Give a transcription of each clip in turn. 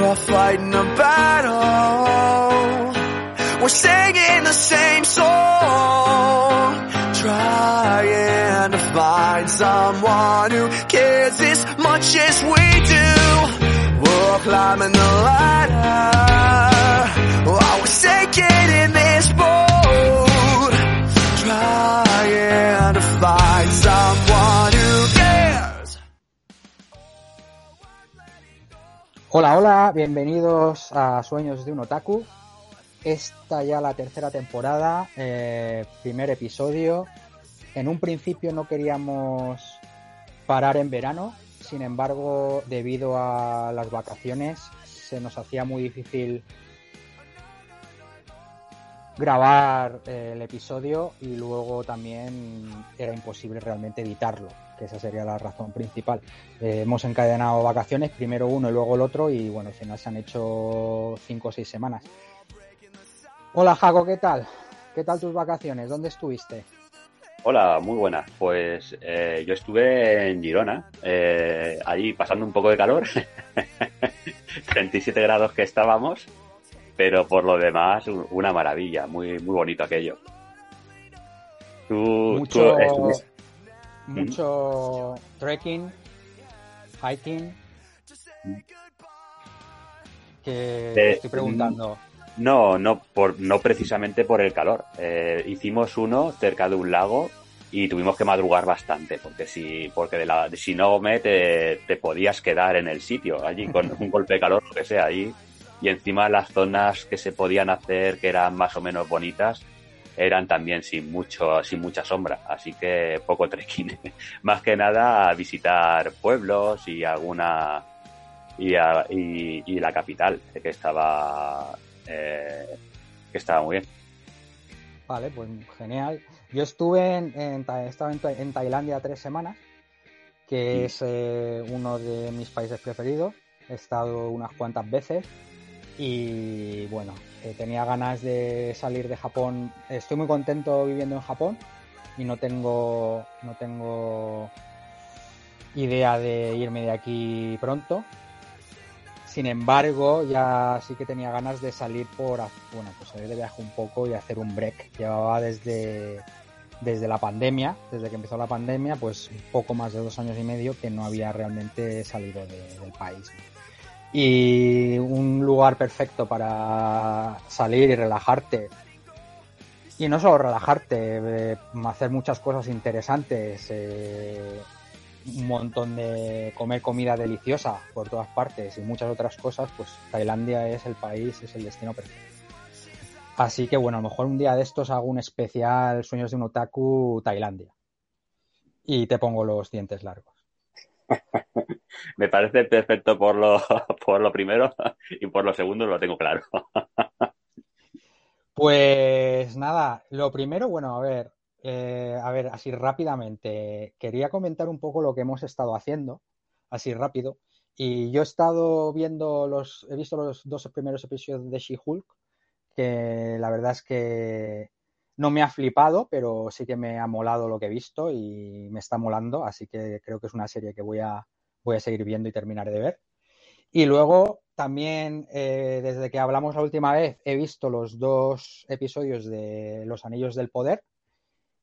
We're fighting a battle. We're singing the same song. Trying to find someone who cares as much as we do. We're climbing the ladder. Oh, we're sinking in this Hola, hola, bienvenidos a Sueños de un Otaku. Esta ya la tercera temporada, eh, primer episodio. En un principio no queríamos parar en verano, sin embargo, debido a las vacaciones, se nos hacía muy difícil grabar eh, el episodio y luego también era imposible realmente editarlo, que esa sería la razón principal. Eh, hemos encadenado vacaciones, primero uno y luego el otro, y bueno, al final se han hecho cinco o seis semanas. Hola Jaco, ¿qué tal? ¿Qué tal tus vacaciones? ¿Dónde estuviste? Hola, muy buenas. Pues eh, yo estuve en Girona, eh, allí pasando un poco de calor, 37 grados que estábamos, pero por lo demás un- una maravilla, muy muy bonito aquello. Tú, Mucho, tú estuviste- mucho trekking, hiking. Que Eh, estoy preguntando. No, no, por, no precisamente por el calor. Eh, hicimos uno cerca de un lago y tuvimos que madrugar bastante, porque si, porque de la, si no me te, te podías quedar en el sitio, allí con un golpe de calor, lo que sea, allí. Y encima las zonas que se podían hacer, que eran más o menos bonitas, eran también sin mucho, sin mucha sombra, así que poco trekking. más que nada visitar pueblos y alguna y, a- y, y la capital, que estaba eh, que estaba muy bien. Vale, pues genial. Yo estuve en, en, Ta- estaba en, en Tailandia tres semanas, que es eh, uno de mis países preferidos. He estado unas cuantas veces y bueno, eh, tenía ganas de salir de Japón. Estoy muy contento viviendo en Japón y no tengo, no tengo idea de irme de aquí pronto. Sin embargo, ya sí que tenía ganas de salir por, bueno, pues salir de viaje un poco y hacer un break. Llevaba desde, desde la pandemia, desde que empezó la pandemia, pues poco más de dos años y medio que no había realmente salido de- del país. Y un lugar perfecto para salir y relajarte. Y no solo relajarte, eh, hacer muchas cosas interesantes, eh, un montón de comer comida deliciosa por todas partes y muchas otras cosas, pues Tailandia es el país, es el destino perfecto. Así que bueno, a lo mejor un día de estos hago un especial Sueños de un Otaku Tailandia. Y te pongo los dientes largos. Me parece perfecto por lo, por lo primero y por lo segundo lo tengo claro. Pues nada, lo primero, bueno, a ver, eh, a ver, así rápidamente, quería comentar un poco lo que hemos estado haciendo, así rápido. Y yo he estado viendo los, he visto los dos primeros episodios de She-Hulk, que la verdad es que no me ha flipado, pero sí que me ha molado lo que he visto y me está molando, así que creo que es una serie que voy a, voy a seguir viendo y terminaré de ver. Y luego también, eh, desde que hablamos la última vez, he visto los dos episodios de Los Anillos del Poder,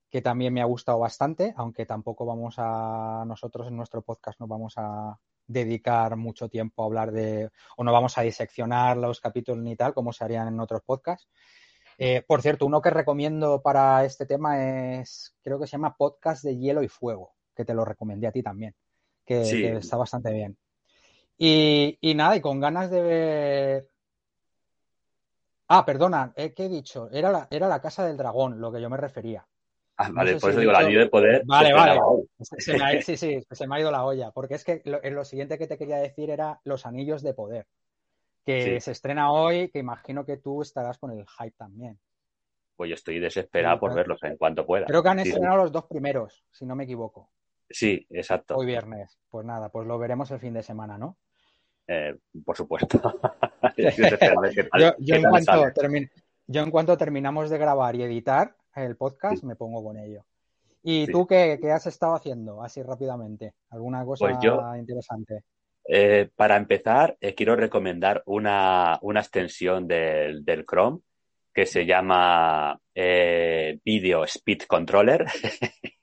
que también me ha gustado bastante, aunque tampoco vamos a, nosotros en nuestro podcast no vamos a dedicar mucho tiempo a hablar de, o no vamos a diseccionar los capítulos ni tal, como se harían en otros podcasts. Eh, por cierto, uno que recomiendo para este tema es, creo que se llama Podcast de Hielo y Fuego, que te lo recomendé a ti también, que, Sí. que está bastante bien. Y, y nada, y con ganas de ver. Ah, perdona, eh, ¿qué he dicho? Era la, era la Casa del Dragón, lo que yo me refería. Ah, vale, sé por eso digo, dicho- anillo de poder. Vale, vale. estrenaba hoy. Se me ha- sí, sí, se me ha ido la olla. Porque es que lo, lo siguiente que te quería decir era los anillos de poder. Que Sí. se estrena hoy, que imagino que tú estarás con el hype también. Pues yo estoy desesperado Sí, por verlos en cuanto pueda. Creo que han sí. estrenado los dos primeros, si no me equivoco. Sí, exacto. Hoy viernes. Pues nada, pues lo veremos el fin de semana, ¿no? Eh, por supuesto. Yo en cuanto sale. termin- yo en cuanto terminamos de grabar y editar el podcast, me pongo con ello. ¿Y Sí. tú qué, qué has estado haciendo así rápidamente? ¿Alguna cosa Pues yo- interesante? Eh, para empezar, eh, quiero recomendar una, una extensión del, del Chrome que se llama eh, Video Speed Controller.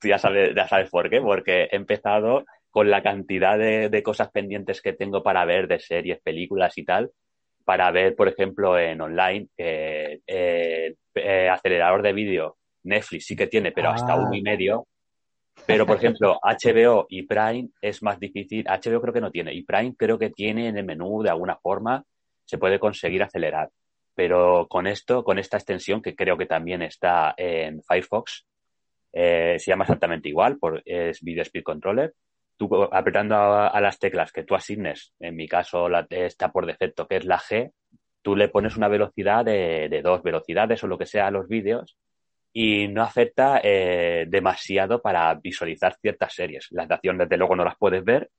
Tú ya sabes, ya sabes por qué, porque he empezado con la cantidad de, de cosas pendientes que tengo para ver de series, películas y tal, para ver, por ejemplo, en online, eh, eh, eh, acelerador de vídeo, Netflix sí que tiene, pero hasta Ah. uno y medio. Pero, por ejemplo, HBO y Prime es más difícil. HBO creo que no tiene. Y Prime creo que tiene en el menú de alguna forma, se puede conseguir acelerar. Pero con esto, con esta extensión, que creo que también está en Firefox, eh, se llama exactamente igual, por, es Video Speed Controller. Tú apretando a, a las teclas que tú asignes, en mi caso la, está por defecto, que es la G, tú le pones una velocidad de, de dos velocidades o lo que sea a los vídeos y no afecta eh, demasiado para visualizar ciertas series. Las de acción, desde luego, no las puedes ver,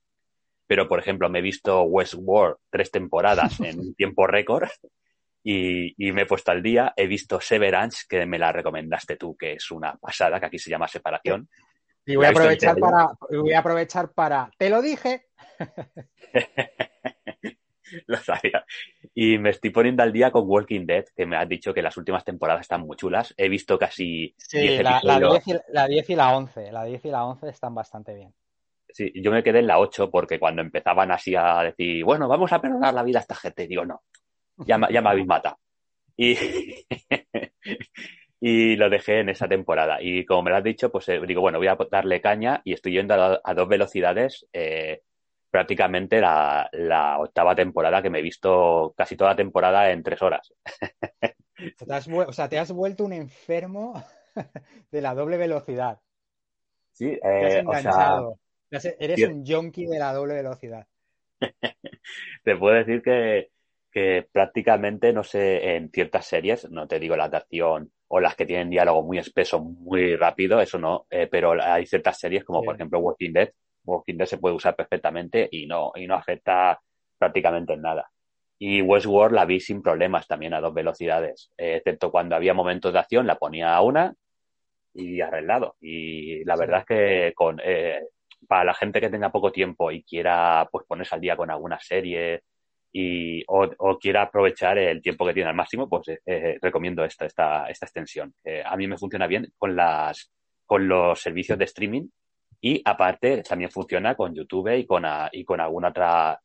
pero, por ejemplo, me he visto Westworld tres temporadas en un tiempo récord y, y me he puesto al día. He visto Severance, que me la recomendaste tú, que es una pasada, que aquí se llama Separación. Y voy a ¿La has visto aprovechar para, voy a aprovechar para, te lo dije, Lo sabía. Y me estoy poniendo al día con Walking Dead, que me has dicho que las últimas temporadas están muy chulas. He visto casi sí, 10 la, la episodios. 10 y, la 10 y la 11, la 10 y la 11 están bastante bien. Sí, yo me quedé en la 8 porque cuando empezaban así a decir, bueno, vamos a perdonar la vida a esta gente, digo, no, ya, ya me habéis matado. Y, y lo dejé en esa temporada. Y como me lo has dicho, pues eh, digo, bueno, voy a darle caña y estoy yendo a, a dos velocidades eh, prácticamente la, la octava temporada que me he visto casi toda la temporada en tres horas. Te has o sea, te has vuelto un enfermo de la doble velocidad. Sí, Te has eh, o sea, enganchado. Eres un junkie de la doble velocidad. te puedo decir que, que prácticamente, no sé, en ciertas series, no te digo las de acción o las que tienen diálogo muy espeso, muy rápido, eso no, eh, pero hay ciertas series como Sí. por ejemplo Walking Dead, Walking Dead se puede usar perfectamente y no, y no afecta prácticamente en nada. Y Westworld la vi sin problemas también a dos velocidades, eh, excepto cuando había momentos de acción, la ponía a una y arreglado. Y la Sí. verdad es que con, eh, para la gente que tenga poco tiempo y quiera pues ponerse al día con alguna serie y, o, o quiera aprovechar el tiempo que tiene al máximo, pues eh, eh, recomiendo esta, esta, esta extensión. Eh, a mí me funciona bien con las con los servicios de streaming y aparte también funciona con YouTube y con, a- y con alguna otra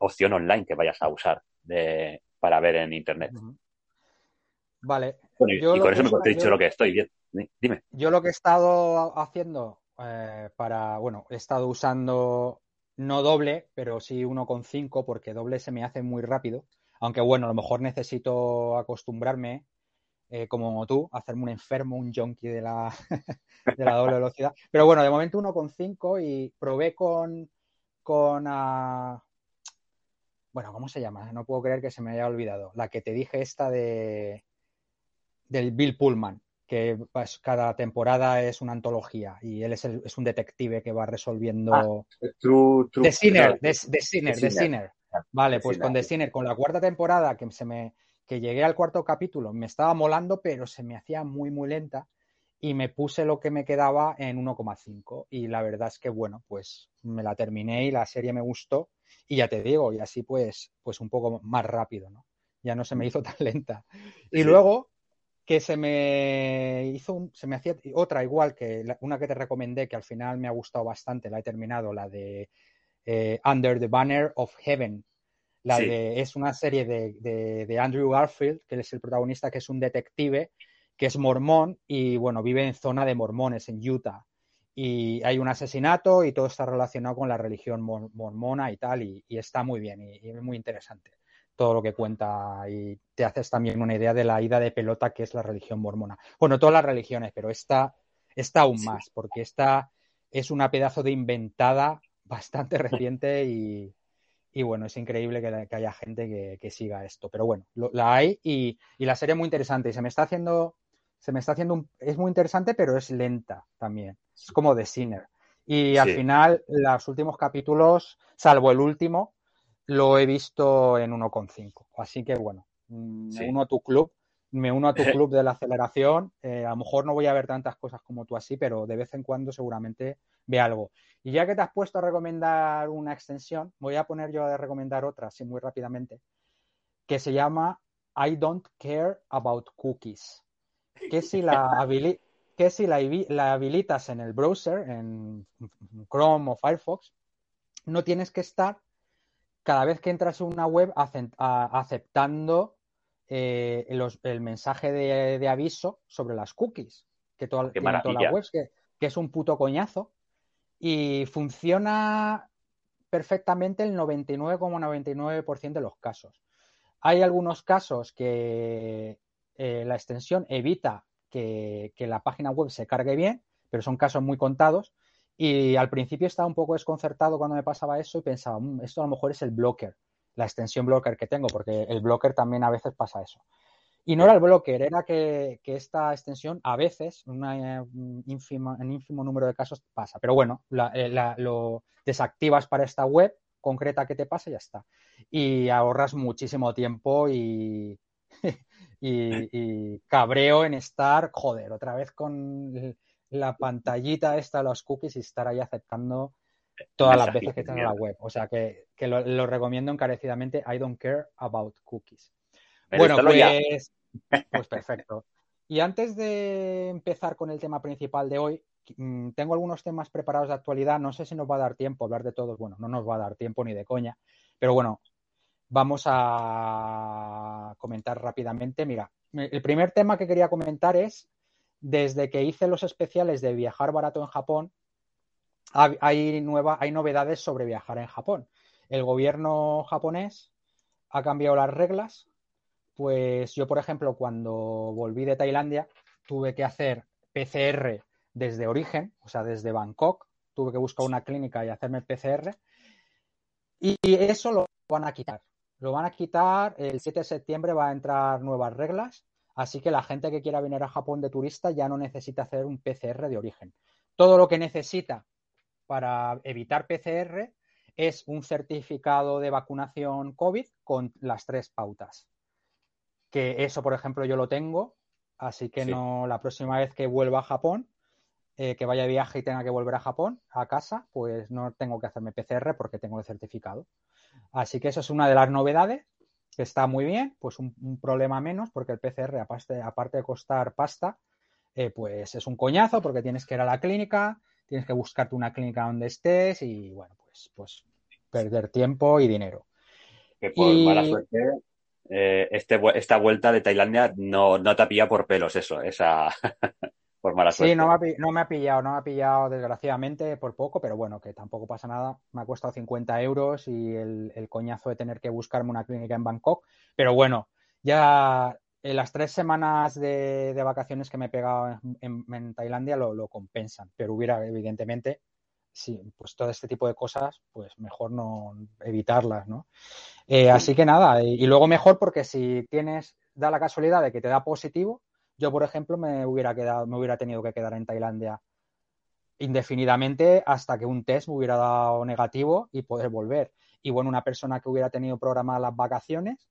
opción online que vayas a usar de, para ver en internet. Vale. Bueno, y, con eso me he- dicho yo- lo que estoy bien. Dime. Yo lo que he estado haciendo para, bueno, he estado usando no doble, pero sí 1,5 porque doble se me hace muy rápido. Aunque bueno, a lo mejor necesito acostumbrarme, eh, como tú, a hacerme un enfermo, un junkie de la, de la doble velocidad. Pero bueno, de momento 1,5 y probé con, con ah, bueno, ¿cómo se llama? No puedo creer que se me haya olvidado. La que te dije esta de del Bill Pullman, que pues, cada temporada es una antología y él es, el- es un detective que va resolviendo Ah, True, true, The Sinner, The, The Sinner, The The Sinner. Ah, Vale, The pues Sinner, con The. Sinner, con la cuarta temporada que se me que llegué al cuarto capítulo, me estaba molando, pero se me hacía muy muy lenta y me puse lo que me quedaba en 1,5 y la verdad es que bueno, pues me la terminé y la serie me gustó y ya te digo, y así pues pues un poco más rápido, ¿no? Ya no se me hizo tan lenta. Y Sí. luego que se me hizo un- se me hacía otra igual que la- una que te recomendé que al final me ha gustado bastante, la he terminado, la de eh, Under the Banner of Heaven. La Sí. de, es una serie de, de- de Andrew Garfield, que es el protagonista, que es un detective, que es mormón y bueno, vive en zona de mormones, en Utah. Y hay un asesinato y todo está relacionado con la religión mor- mormona y tal, y, y está muy bien y, y muy interesante. Todo lo que cuenta y te haces también una idea de la ida de pelota que es la religión mormona. Bueno, todas las religiones, pero esta, esta aún más, porque esta es una pedazo de inventada bastante reciente y, y bueno, es increíble que, haya gente que, siga esto. Pero bueno, la hay y, la serie es muy interesante y se me está haciendo, se me está haciendo, un, es muy interesante, pero es lenta también. Es como The Sinner. Y al final, los últimos capítulos, salvo el último, lo he visto en 1,5. Así que bueno, mm, me uno a tu club, me uno a tu club de la aceleración. Eh, a lo mejor no voy a ver tantas cosas como tú así, pero de vez en cuando seguramente ve algo. Y ya que te has puesto a recomendar una extensión, voy a poner yo a recomendar otra, así muy rápidamente, que se llama I Don't Care About Cookies. Que si la, que si la, habilitas en el browser, en Chrome o Firefox, no tienes que estar cada vez que entras en una web aceptando eh, el mensaje de, aviso sobre las cookies que toda, toda la web, que, que, es un puto coñazo y funciona perfectamente el 99,99% de los casos. Hay algunos casos que eh, la extensión evita que, la página web se cargue bien, pero son casos muy contados. Y al principio estaba un poco desconcertado cuando me pasaba eso y pensaba, mm, esto a lo mejor es el blocker, la extensión blocker que tengo, porque el blocker también a veces pasa eso. Y no era el blocker, era que, esta extensión a veces, una, un, ínfimo, ínfimo número de casos, pasa. Pero bueno, eh, lo desactivas para esta web concreta que te pasa y ya está. Y ahorras muchísimo tiempo y, y, cabreo en estar, joder, otra vez con la pantallita esta de los cookies y estar ahí aceptando todas las veces que estás en la web. O sea que, lo recomiendo encarecidamente. I don't care about cookies bueno, pues, pues perfecto. Y antes de empezar con el tema principal de hoy, mm, tengo algunos temas preparados de actualidad. No sé si nos va a dar tiempo hablar de todos. Bueno, no nos va a dar tiempo ni de coña. Pero bueno, vamos a comentar rápidamente. Mira, el primer tema que quería comentar es, desde que hice los especiales de viajar barato en Japón, hay, hay novedades sobre viajar en Japón. El gobierno japonés ha cambiado las reglas pues yo, por ejemplo, cuando volví de Tailandia, tuve que hacer PCR desde origen, o sea, desde Bangkok, tuve que buscar una clínica y hacerme el PCR. Y eso lo van a quitar. Lo van a quitar, el 7 de septiembre va a entrar nuevas reglas, así que la gente que quiera venir a Japón de turista ya no necesita hacer un PCR de origen. Todo lo que necesita para evitar PCR es un certificado de vacunación COVID con las tres pautas que eso, por ejemplo, yo lo tengo, así que no la próxima vez que vuelva a Japón, eh, que vaya de viaje y tenga que volver a Japón, a casa, pues no tengo que hacerme PCR porque tengo el certificado. Así que eso es una de las novedades, que está muy bien, pues un, problema menos, porque el PCR, aparte, aparte de costar pasta, eh, pues es un coñazo porque tienes que ir a la clínica, tienes que buscarte una clínica donde estés y bueno, pues, pues perder tiempo y dinero. Que por mala suerte eh, este, esta vuelta de Tailandia no, no te pillado por pelos eso, esa por mala suerte. Sí, no me, ha, no me, ha, pillado, no me ha pillado desgraciadamente por poco, pero bueno, que tampoco pasa nada. Me ha costado 50 euros y el, coñazo de tener que buscarme una clínica en Bangkok. Pero bueno, ya en las tres semanas de, vacaciones que me he pegado en, Tailandia lo, lo, compensan, pero hubiera evidentemente sí, pues todo este tipo de cosas, pues mejor no evitarlas, ¿no? Eh, así que nada, y, luego mejor porque si tienes, da la casualidad de que te da positivo, yo por ejemplo me hubiera quedado, me hubiera tenido que quedar en Tailandia indefinidamente hasta que un test me hubiera dado negativo y poder volver. Y bueno, una persona que hubiera tenido programadas las vacaciones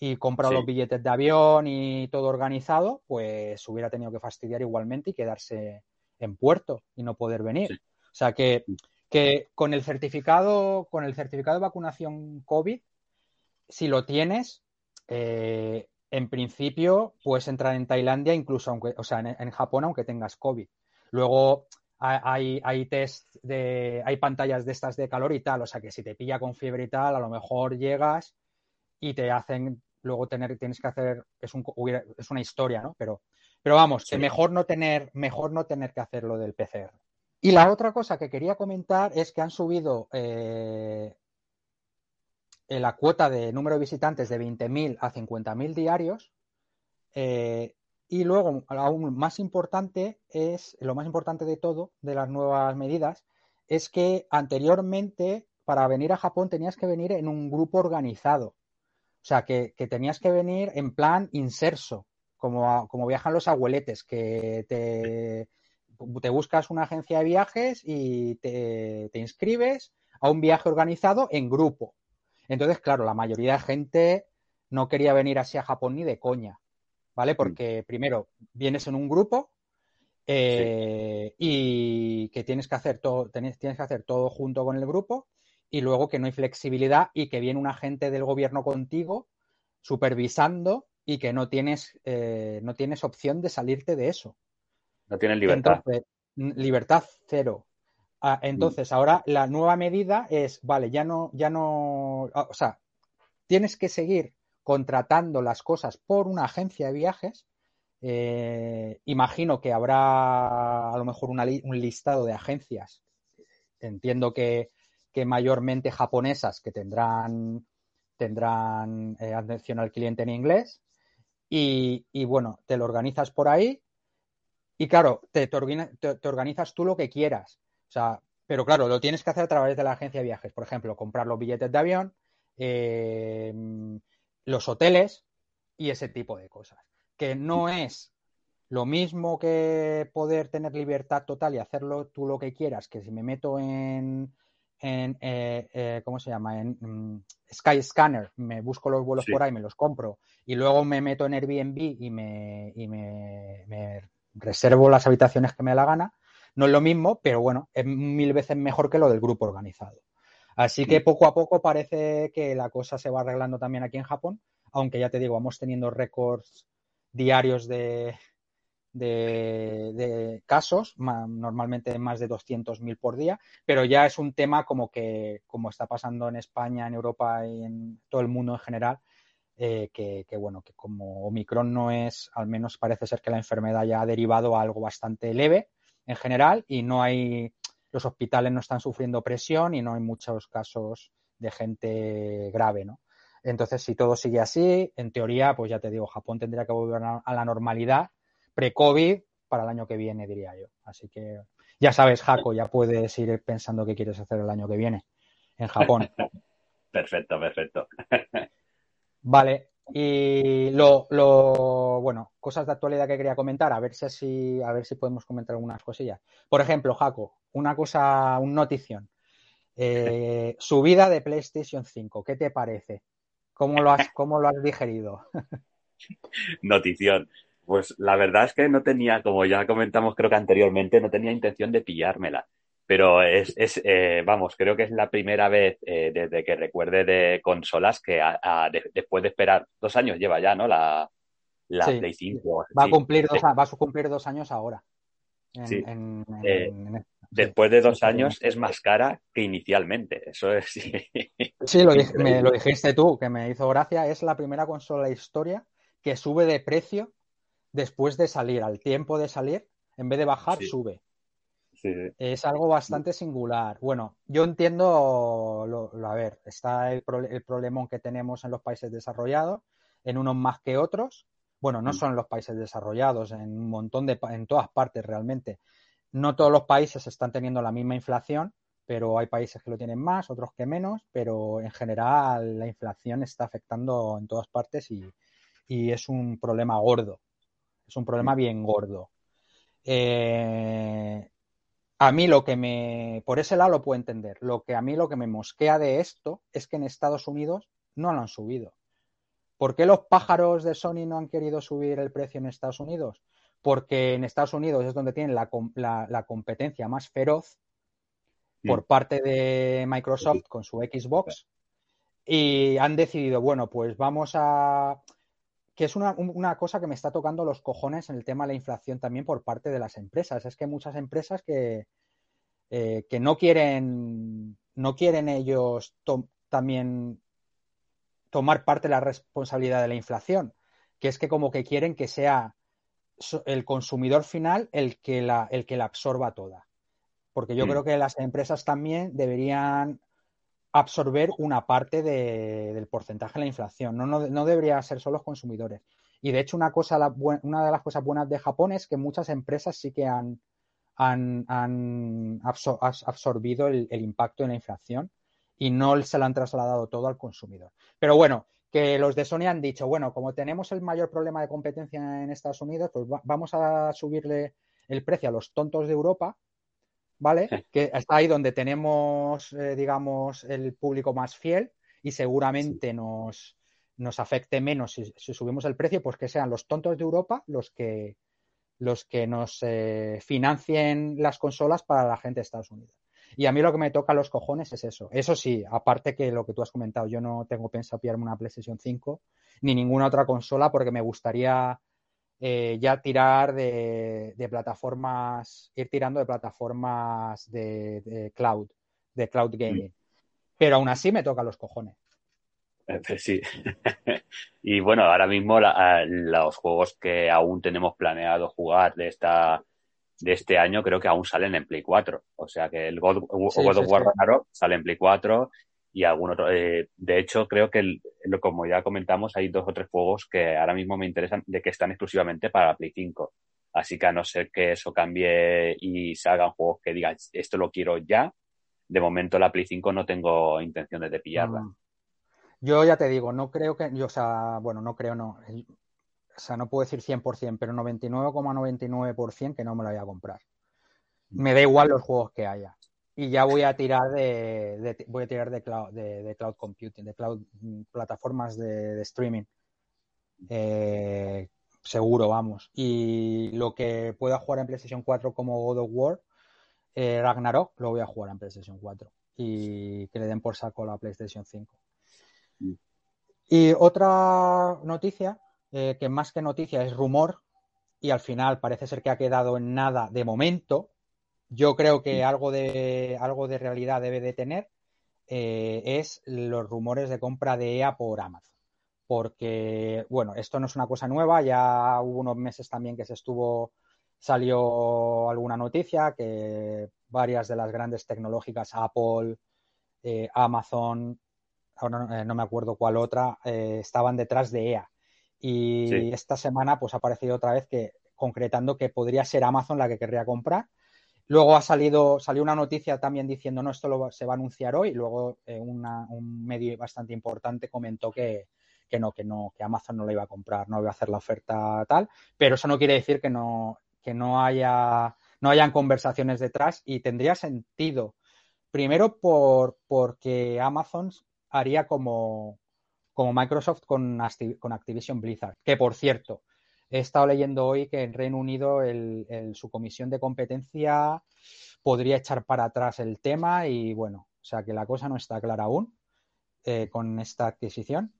y comprado los billetes de avión y todo organizado, pues hubiera tenido que fastidiar igualmente y quedarse en puerto y no poder venir. O sea que, que con el certificado, con el certificado de vacunación COVID, si lo tienes, eh, en principio puedes entrar en Tailandia, incluso aunque, o sea, en, Japón, aunque tengas COVID. Luego hay, hay test de, hay pantallas de estas de calor y tal, o sea que si te pilla con fiebre y tal, a lo mejor llegas y te hacen luego tener, tienes que hacer, es, un, es una historia, ¿no? Pero, pero vamos, que mejor no tener, mejor no tener que hacer lo del PCR. Y la otra cosa que quería comentar es que han subido eh, eh, la cuota de número de visitantes de 20.000 a 50.000 diarios. Eh, y luego, aún más importante es, lo más importante de todo, de las nuevas medidas, es que anteriormente para venir a Japón tenías que venir en un grupo organizado. O sea, que, tenías que venir en plan inserso, como, como viajan los abueletes, que te, buscas una agencia de viajes y te inscribes a un viaje organizado en grupo. Entonces, claro, la mayoría de gente no quería venir así a Japón ni de coña, ¿vale? Mm. Porque primero vienes en un grupo eh, y que tienes que hacer todo, tienes, tienes que hacer todo junto con el grupo y luego que no hay flexibilidad y que viene un agente del gobierno contigo supervisando y que no tienes, eh, no tienes opción de salirte de eso. No tienes libertad. libertad cero. Ah, entonces, ahora la nueva medida es, vale, ya no, ya no, ah, o sea, tienes que seguir contratando las cosas por una agencia de viajes. Eh, imagino que habrá a lo mejor un listado de agencias. Entiendo que, mayormente japonesas que tendrán, tendrán eh, atención al cliente en inglés. Y, bueno, te lo organizas por ahí. Y claro, te, te organizas tú lo que quieras sea, pero claro, lo tienes que hacer a través de la agencia de viajes. Por ejemplo, comprar los billetes de avión, eh, los hoteles y ese tipo de cosas. Que no es lo mismo que poder tener libertad total y hacerlo tú lo que quieras, que si me meto en, en eh, eh, ¿cómo se llama? En mm, Sky Scanner, me busco los vuelos por ahí, me los compro y luego me meto en Airbnb y me, y me reservo las habitaciones que me da la gana no es lo mismo, pero bueno, es mil veces mejor que lo del grupo organizado. Así que poco a poco parece que la cosa se va arreglando también aquí en Japón, aunque ya te digo, vamos teniendo récords diarios de, de, casos, normalmente más de 200.000 por día, pero ya es un tema como que, como está pasando en España, en Europa y en todo el mundo en general, eh, que, que, bueno, que como Omicron no es, al menos parece ser que la enfermedad ya ha derivado a algo bastante leve, en general y no hay, los hospitales no están sufriendo presión y no hay muchos casos de gente grave, ¿no? Entonces, si todo sigue así, en teoría, pues ya te digo, Japón tendría que volver a la normalidad pre-COVID para el año que viene, diría yo. Así que ya sabes, Jaco, ya puedes ir pensando qué quieres hacer el año que viene en Japón. perfecto, perfecto. vale, y lo, lo, bueno, cosas de actualidad que quería comentar, a ver si así, a ver si podemos comentar algunas cosillas. Por ejemplo, Jaco, una cosa, un notición. Eh, subida de PlayStation 5, ¿qué te parece? ¿Cómo lo has, cómo lo has digerido? Notición. Pues la verdad es que no tenía, como ya comentamos creo que anteriormente, no tenía intención de pillármela. Pero es, es eh, vamos, creo que es la primera vez eh, desde que recuerde de consolas que después de esperar dos años lleva ya, ¿no? La, la Play 5. Va, a cumplir dos, va a cumplir dos años ahora. sí. Eh, después de dos años es más cara que inicialmente. Eso es. Sí, lo, me, lo dijiste tú, que me hizo gracia. Es la primera consola de la historia que sube de precio después de salir. Al tiempo de salir, en vez de bajar, sube. Es algo bastante singular. Bueno, yo entiendo, lo, a ver, está el, el problema que tenemos en los países desarrollados, en unos más que otros. Bueno, no mm. son los países desarrollados, en un montón de, en todas partes realmente. No todos los países están teniendo la misma inflación, pero hay países que lo tienen más, otros que menos, pero en general la inflación está afectando en todas partes y, y es un problema gordo. Es un problema mm. bien gordo. Eh, a mí lo que me, por ese lado lo puedo entender. Lo que a mí lo que me mosquea de esto es que en Estados Unidos no lo han subido. ¿Por qué los pájaros de Sony no han querido subir el precio en Estados Unidos? Porque en Estados Unidos es donde tienen la, competencia más feroz por mm. parte de Microsoft con su Xbox y han decidido, bueno, pues vamos a que es una, una, cosa que me está tocando los cojones en el tema de la inflación también por parte de las empresas. Es que hay muchas empresas que, eh, que no quieren, no quieren ellos también tomar parte de la responsabilidad de la inflación, que es que como que quieren que sea el consumidor final el que la, el que la absorba toda. Porque yo mm. creo que las empresas también deberían absorber una parte del porcentaje de la inflación. No, no, debería ser solo los consumidores. Y de hecho, una, cosa, una de las cosas buenas de Japón es que muchas empresas sí que han, han, absorbido el, impacto de la inflación y no se lo han trasladado todo al consumidor. Pero bueno, que los de Sony han dicho, bueno, como tenemos el mayor problema de competencia en Estados Unidos, pues vamos a subirle el precio a los tontos de Europa, ¿vale? Que está ahí donde tenemos, eh, digamos, el público más fiel y seguramente nos, nos afecte menos si, subimos el precio, pues que sean los tontos de Europa los que, los que nos eh, financien las consolas para la gente de Estados Unidos. Y a mí lo que me toca los cojones es eso. Eso sí, aparte que lo que tú has comentado, yo no tengo pensado pillarme una PlayStation 5 ni ninguna otra consola porque me gustaría eh, ya tirar de, plataformas, ir tirando de plataformas de, cloud, de cloud gaming. Pero aún así me toca los cojones. Sí. y bueno, ahora mismo los juegos que aún tenemos planeado jugar de esta de este año creo que aún salen en Play 4. O sea que el God, of War sale en Play 4 y algún otro. Eh, de hecho, creo que, como ya comentamos, hay dos o tres juegos que ahora mismo me interesan de que están exclusivamente para Play 5. Así que a no ser que eso cambie y se hagan juegos que digan esto lo quiero ya, de momento la Play 5 no tengo intención de pillarla. Mm. Yo ya te digo, no creo que, yo, o sea, bueno, no creo, no. O sea, no puedo decir 100%, pero 99,99% que no me lo voy a comprar. Me da igual los juegos que haya. Y ya voy a tirar de, voy a tirar de cloud, de, cloud computing, de cloud mm, plataformas de, streaming. Eh, seguro, vamos. Y lo que pueda jugar en PlayStation 4 como God of War, eh, Ragnarok, lo voy a jugar en PlayStation 4. Y que le den por saco la PlayStation 5. Y otra noticia, eh, que más que noticia es rumor, y al final parece ser que ha quedado en nada de momento. Yo creo que algo de, algo de realidad debe de tener. Eh, es los rumores de compra de EA por Amazon. Porque, bueno, esto no es una cosa nueva, ya hubo unos meses también que se estuvo, salió alguna noticia que varias de las grandes tecnológicas, Apple, eh, Amazon, ahora no, me acuerdo cuál otra, eh, estaban detrás de EA. Y esta semana pues ha aparecido otra vez que concretando que podría ser Amazon la que querría comprar. Luego ha salido, salió una noticia también diciendo, no, esto se va a anunciar hoy. Luego eh, un medio bastante importante comentó que, que no, que no, que Amazon no la iba a comprar, no iba a hacer la oferta tal. Pero eso no quiere decir que no, que no haya, no hayan conversaciones detrás y tendría sentido. Primero por, porque Amazon haría como, como Microsoft con, con Activision Blizzard. Que por cierto, he estado leyendo hoy que en Reino Unido su comisión de competencia podría echar para atrás el tema y bueno, o sea que la cosa no está clara aún eh, con esta adquisición.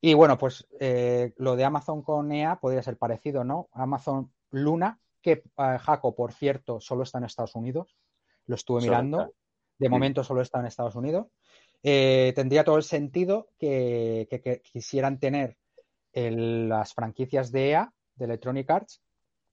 Y bueno, pues eh, lo de Amazon con EA podría ser parecido, ¿no? Amazon Luna, que eh, Jaco, por cierto, solo está en Estados Unidos. Lo estuve mirando. De momento solo está en Estados Unidos. Eh, tendría todo el sentido que, quisieran tener las franquicias de EA, de Electronic Arts,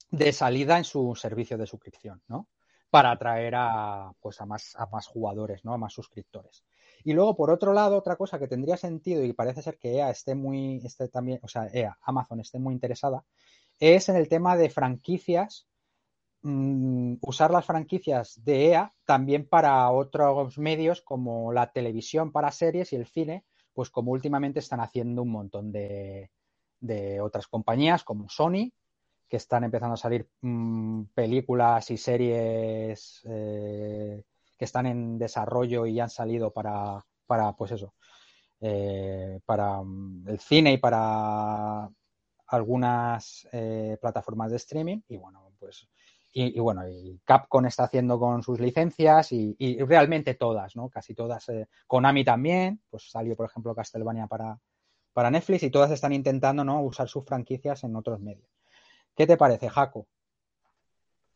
de salida en su servicio de suscripción, ¿no? Para atraer a, pues a, más, a más jugadores, ¿no? A más suscriptores. Y luego, por otro lado, otra cosa que tendría sentido y parece ser que EA esté muy, esté también, o sea, EA, Amazon esté muy interesada, es en el tema de franquicias Mm, usar las franquicias de EA también para otros medios como la televisión para series y el cine, pues como últimamente están haciendo un montón de, otras compañías como Sony, que están empezando a salir mm, películas y series eh, que están en desarrollo y han salido para, para pues eso, eh, para mm, el cine y para algunas eh, plataformas de streaming. Y bueno, pues y, bueno, y Capcom está haciendo con sus licencias y, realmente todas, ¿no? Casi todas. Eh, Konami también, pues salió, por ejemplo, Castlevania para, para Netflix y todas están intentando, ¿no? Usar sus franquicias en otros medios. ¿Qué te parece, Jaco?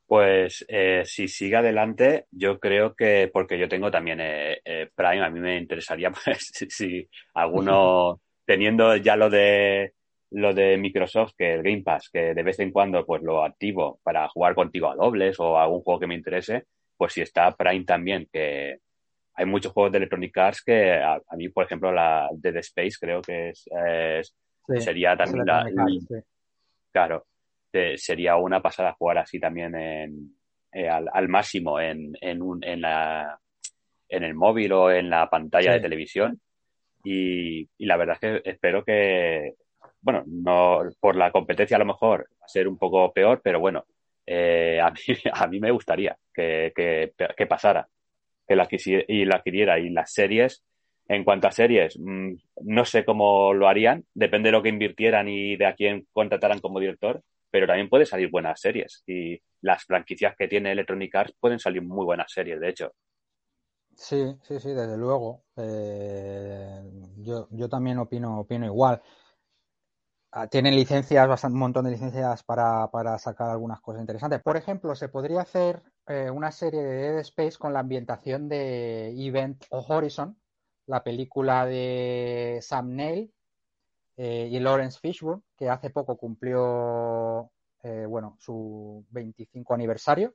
Pues eh, si sigue adelante, yo creo que, porque yo tengo también eh, Prime, a mí me interesaría, pues, si alguno, teniendo ya lo de lo de Microsoft, que el Game Pass, que de vez en cuando pues lo activo para jugar contigo a dobles o algún juego que me interese, pues si está Prime también, que hay muchos juegos de Electronic Arts que a, mí, por ejemplo, la Dead Space creo que es, sería también la... Claro, sería una pasada jugar así también en, eh, al, máximo en, en, un, en, la, en el móvil o en la pantalla de televisión. Y, y, la verdad es que espero que, bueno, no por la competencia a lo mejor va a ser un poco peor, pero bueno, eh, a, mí, a mí me gustaría que, que, que pasara que la y la adquiriera. Y las series, en cuanto a series, mm, no sé cómo lo harían, depende de lo que invirtieran y de a quién contrataran como director, pero también puede salir buenas series. Y las franquicias que tiene Electronic Arts pueden salir muy buenas series, de hecho. Sí, sí, sí, desde luego. Eh, yo, yo también opino, opino igual. Ah, tienen licencias, un montón de licencias para, para, sacar algunas cosas interesantes. Por ejemplo, se podría hacer eh, una serie de Dead Space con la ambientación de Event Horizon, la película de Sam Neill eh, y Lawrence Fishburne, que hace poco cumplió eh, bueno, su 25 aniversario,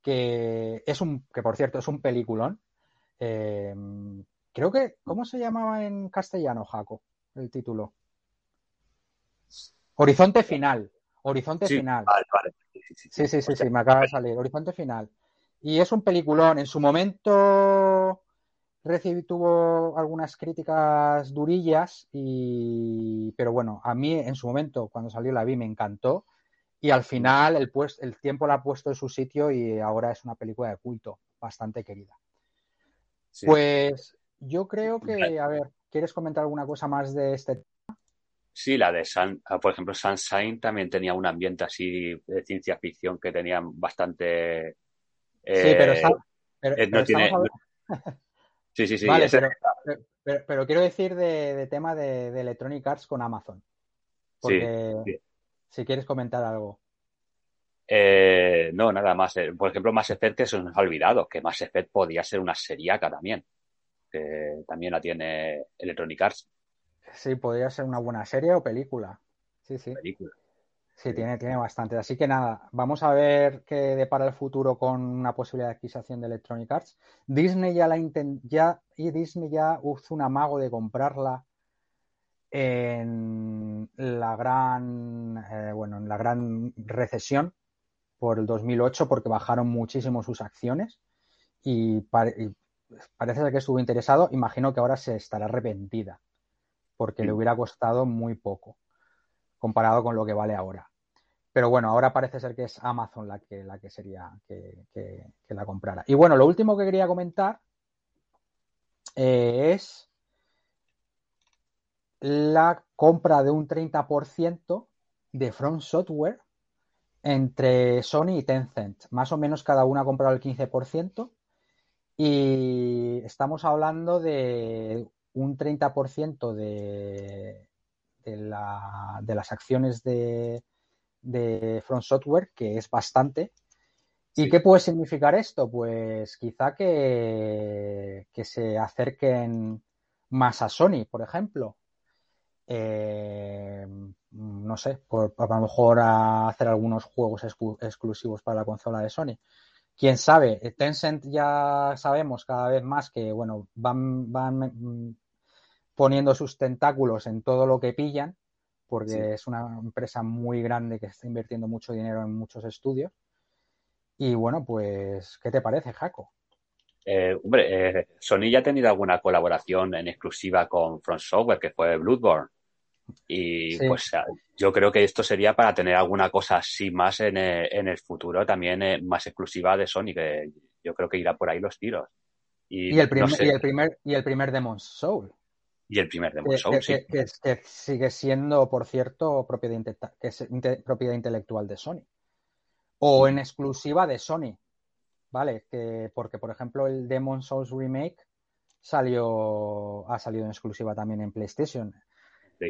que es un, que por cierto es un peliculón. creo que, ¿cómo se llamaba en castellano, Jaco, el título? Horizonte final. Horizonte final. Sí, sí, sí, sí, me acaba de salir. Horizonte final. Y es un peliculón. En su momento recibí, tuvo algunas críticas durillas, y... pero bueno, a mí en su momento, cuando salió la vi, me encantó. Y al final el, pues, el tiempo la ha puesto en su sitio y ahora es una película de culto, bastante querida. Pues yo creo que, a ver, ¿quieres comentar alguna cosa más de este Sí, la de Sun, ah, por ejemplo, Sunshine también tenía un ambiente así de ciencia ficción que tenían bastante. sí, pero, eh, eh, no tiene. sí, sí, sí. Vale, pero, quiero decir de, tema de, Electronic Arts con Amazon. Porque si quieres comentar algo. Eh, no, nada más. Por ejemplo, Mass Effect que se nos ha olvidado, que Mass Effect podía ser una seriaca también, que también la tiene Electronic Arts. Sí, podría ser una buena serie o película. Sí, sí. Sí, tiene, tiene bastante. Así que nada, vamos a ver qué depara el futuro con una posibilidad de adquisición de Electronic Arts. Disney ya la ya y Disney ya hizo un amago de comprarla en la gran eh, bueno, en la gran recesión por el 2008 porque bajaron muchísimo sus acciones y, parece ser que estuvo interesado. Imagino que ahora se estará arrepentida porque le hubiera costado muy poco comparado con lo que vale ahora. Pero bueno, ahora parece ser que es Amazon la que, la que sería que, la comprara. Y bueno, lo último que quería comentar eh, es la compra de un 30% de Front Software entre Sony y Tencent. Más o menos cada una ha comprado el 15%. Y estamos hablando de un 30% de, de, la, de, las acciones de, de, Front Software, que es bastante. ¿Y qué puede significar esto? Pues quizá que, que se acerquen más a Sony, por ejemplo. Eh, no sé, por, a lo mejor a hacer algunos juegos exclusivos para la consola de Sony quién sabe, Tencent ya sabemos cada vez más que, bueno, van, van poniendo sus tentáculos en todo lo que pillan, porque es una empresa muy grande que está invirtiendo mucho dinero en muchos estudios. Y bueno, pues, ¿qué te parece, Jaco? Eh, hombre, eh, Sony ya ha tenido alguna colaboración en exclusiva con Front Software, que fue Bloodborne. Y pues yo creo que esto sería para tener alguna cosa así más en, eh, el futuro, también más exclusiva de Sony, que yo creo que irá por ahí los tiros. Y, el, primer, y el primer y el primer Demon's Soul. Y el primer Demon Souls, sí. Que, sigue siendo, por cierto, propiedad, que es propiedad intelectual de Sony. O en exclusiva de Sony. ¿Vale? Que, porque, por ejemplo, el Demon Souls Remake salió, ha salido en exclusiva también en PlayStation.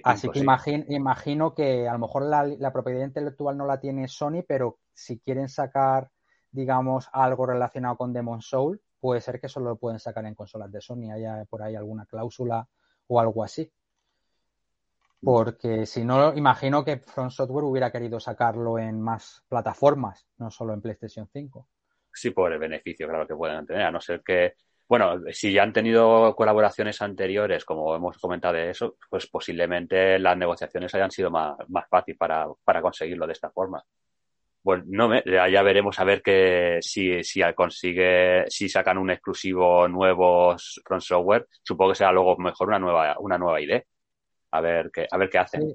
Así que imagino que a lo mejor la, la, propiedad intelectual no la tiene Sony, pero si quieren sacar, digamos, algo relacionado con Demon Soul, puede ser que solo lo pueden sacar en consolas de Sony. Haya por ahí alguna cláusula o algo así. Porque si no, imagino que Front Software hubiera querido sacarlo en más plataformas, no solo en PlayStation 5. Sí, por el beneficio, claro, que pueden tener, a no ser que, bueno, si ya han tenido colaboraciones anteriores, como hemos comentado de eso, pues posiblemente las negociaciones hayan sido más, más fáciles para, para conseguirlo de esta forma. Pues no me, ya veremos a ver que si, si consigue, si sacan un exclusivo nuevo Front Software, supongo que será luego mejor una nueva, una nueva idea. A ver qué, a ver qué hacen.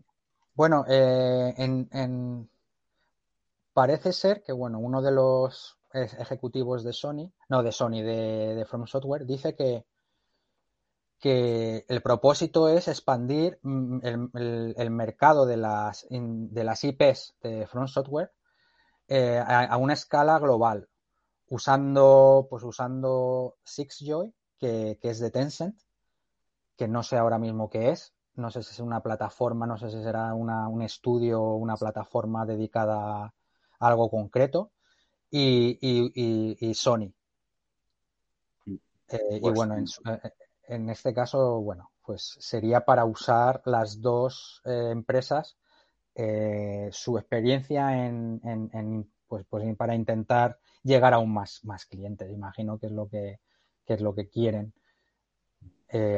Bueno, eh, en, en, parece ser que bueno, uno de los ejecutivos de Sony, no de Sony, de, From Software, dice que, que el propósito es expandir mm, el, mercado de las, de las IPs de From Software eh, a, una escala global, usando, pues usando SixJoy, que, que es de Tencent, que no sé ahora mismo qué es, no sé si es una plataforma, no sé si será una, un estudio o una plataforma dedicada a algo concreto, y, Sony. Mm. Eh, y pues bueno, eh, en, este caso, bueno, pues sería para usar las dos eh, empresas su experiencia en, pues, pues, para intentar llegar aún más, más clientes. Imagino que es lo que, es lo que quieren.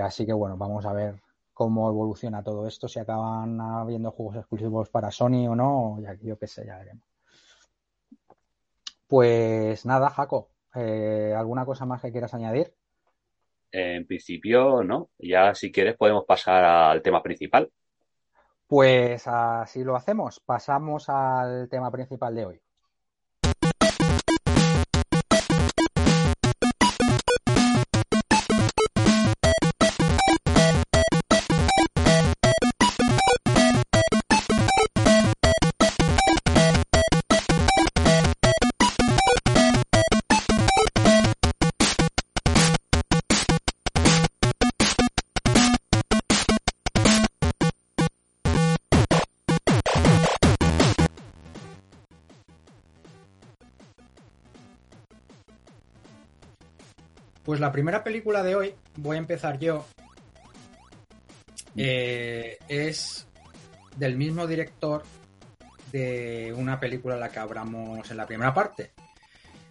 así que bueno, vamos a ver cómo evoluciona todo esto, si acaban habiendo juegos exclusivos para Sony o no, ya, yo qué sé, ya veremos. Pues nada, Jaco, eh, ¿alguna cosa más que quieras añadir? En principio, no. Ya si quieres podemos pasar al tema principal. Pues así lo hacemos. Pasamos al tema principal de hoy. Pues la primera película de hoy, voy a empezar yo, eh, es del mismo director de una película la que hablamos en la primera parte.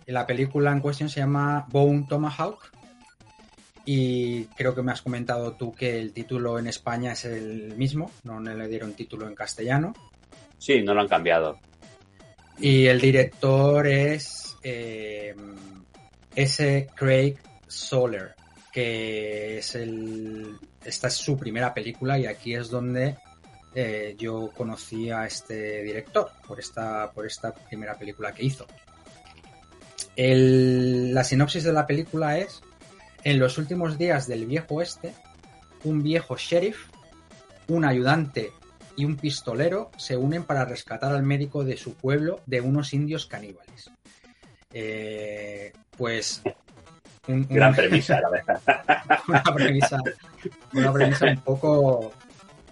La película en cuestión se llama Bone Tomahawk y creo que me has comentado tú que el título en España es el mismo, no le dieron título en castellano. Sí, no lo han cambiado. Y el director es eh, S. Craig Solar, que es el. Esta es su primera película y aquí es donde eh, yo conocí a este director por esta, por esta primera película que hizo. la sinopsis de la película es: En los últimos días del viejo oeste, un viejo sheriff, un ayudante y un pistolero se unen para rescatar al médico de su pueblo de unos indios caníbales. Eh, pues Gran premisa, la verdad. una premisa, una premisa un poco,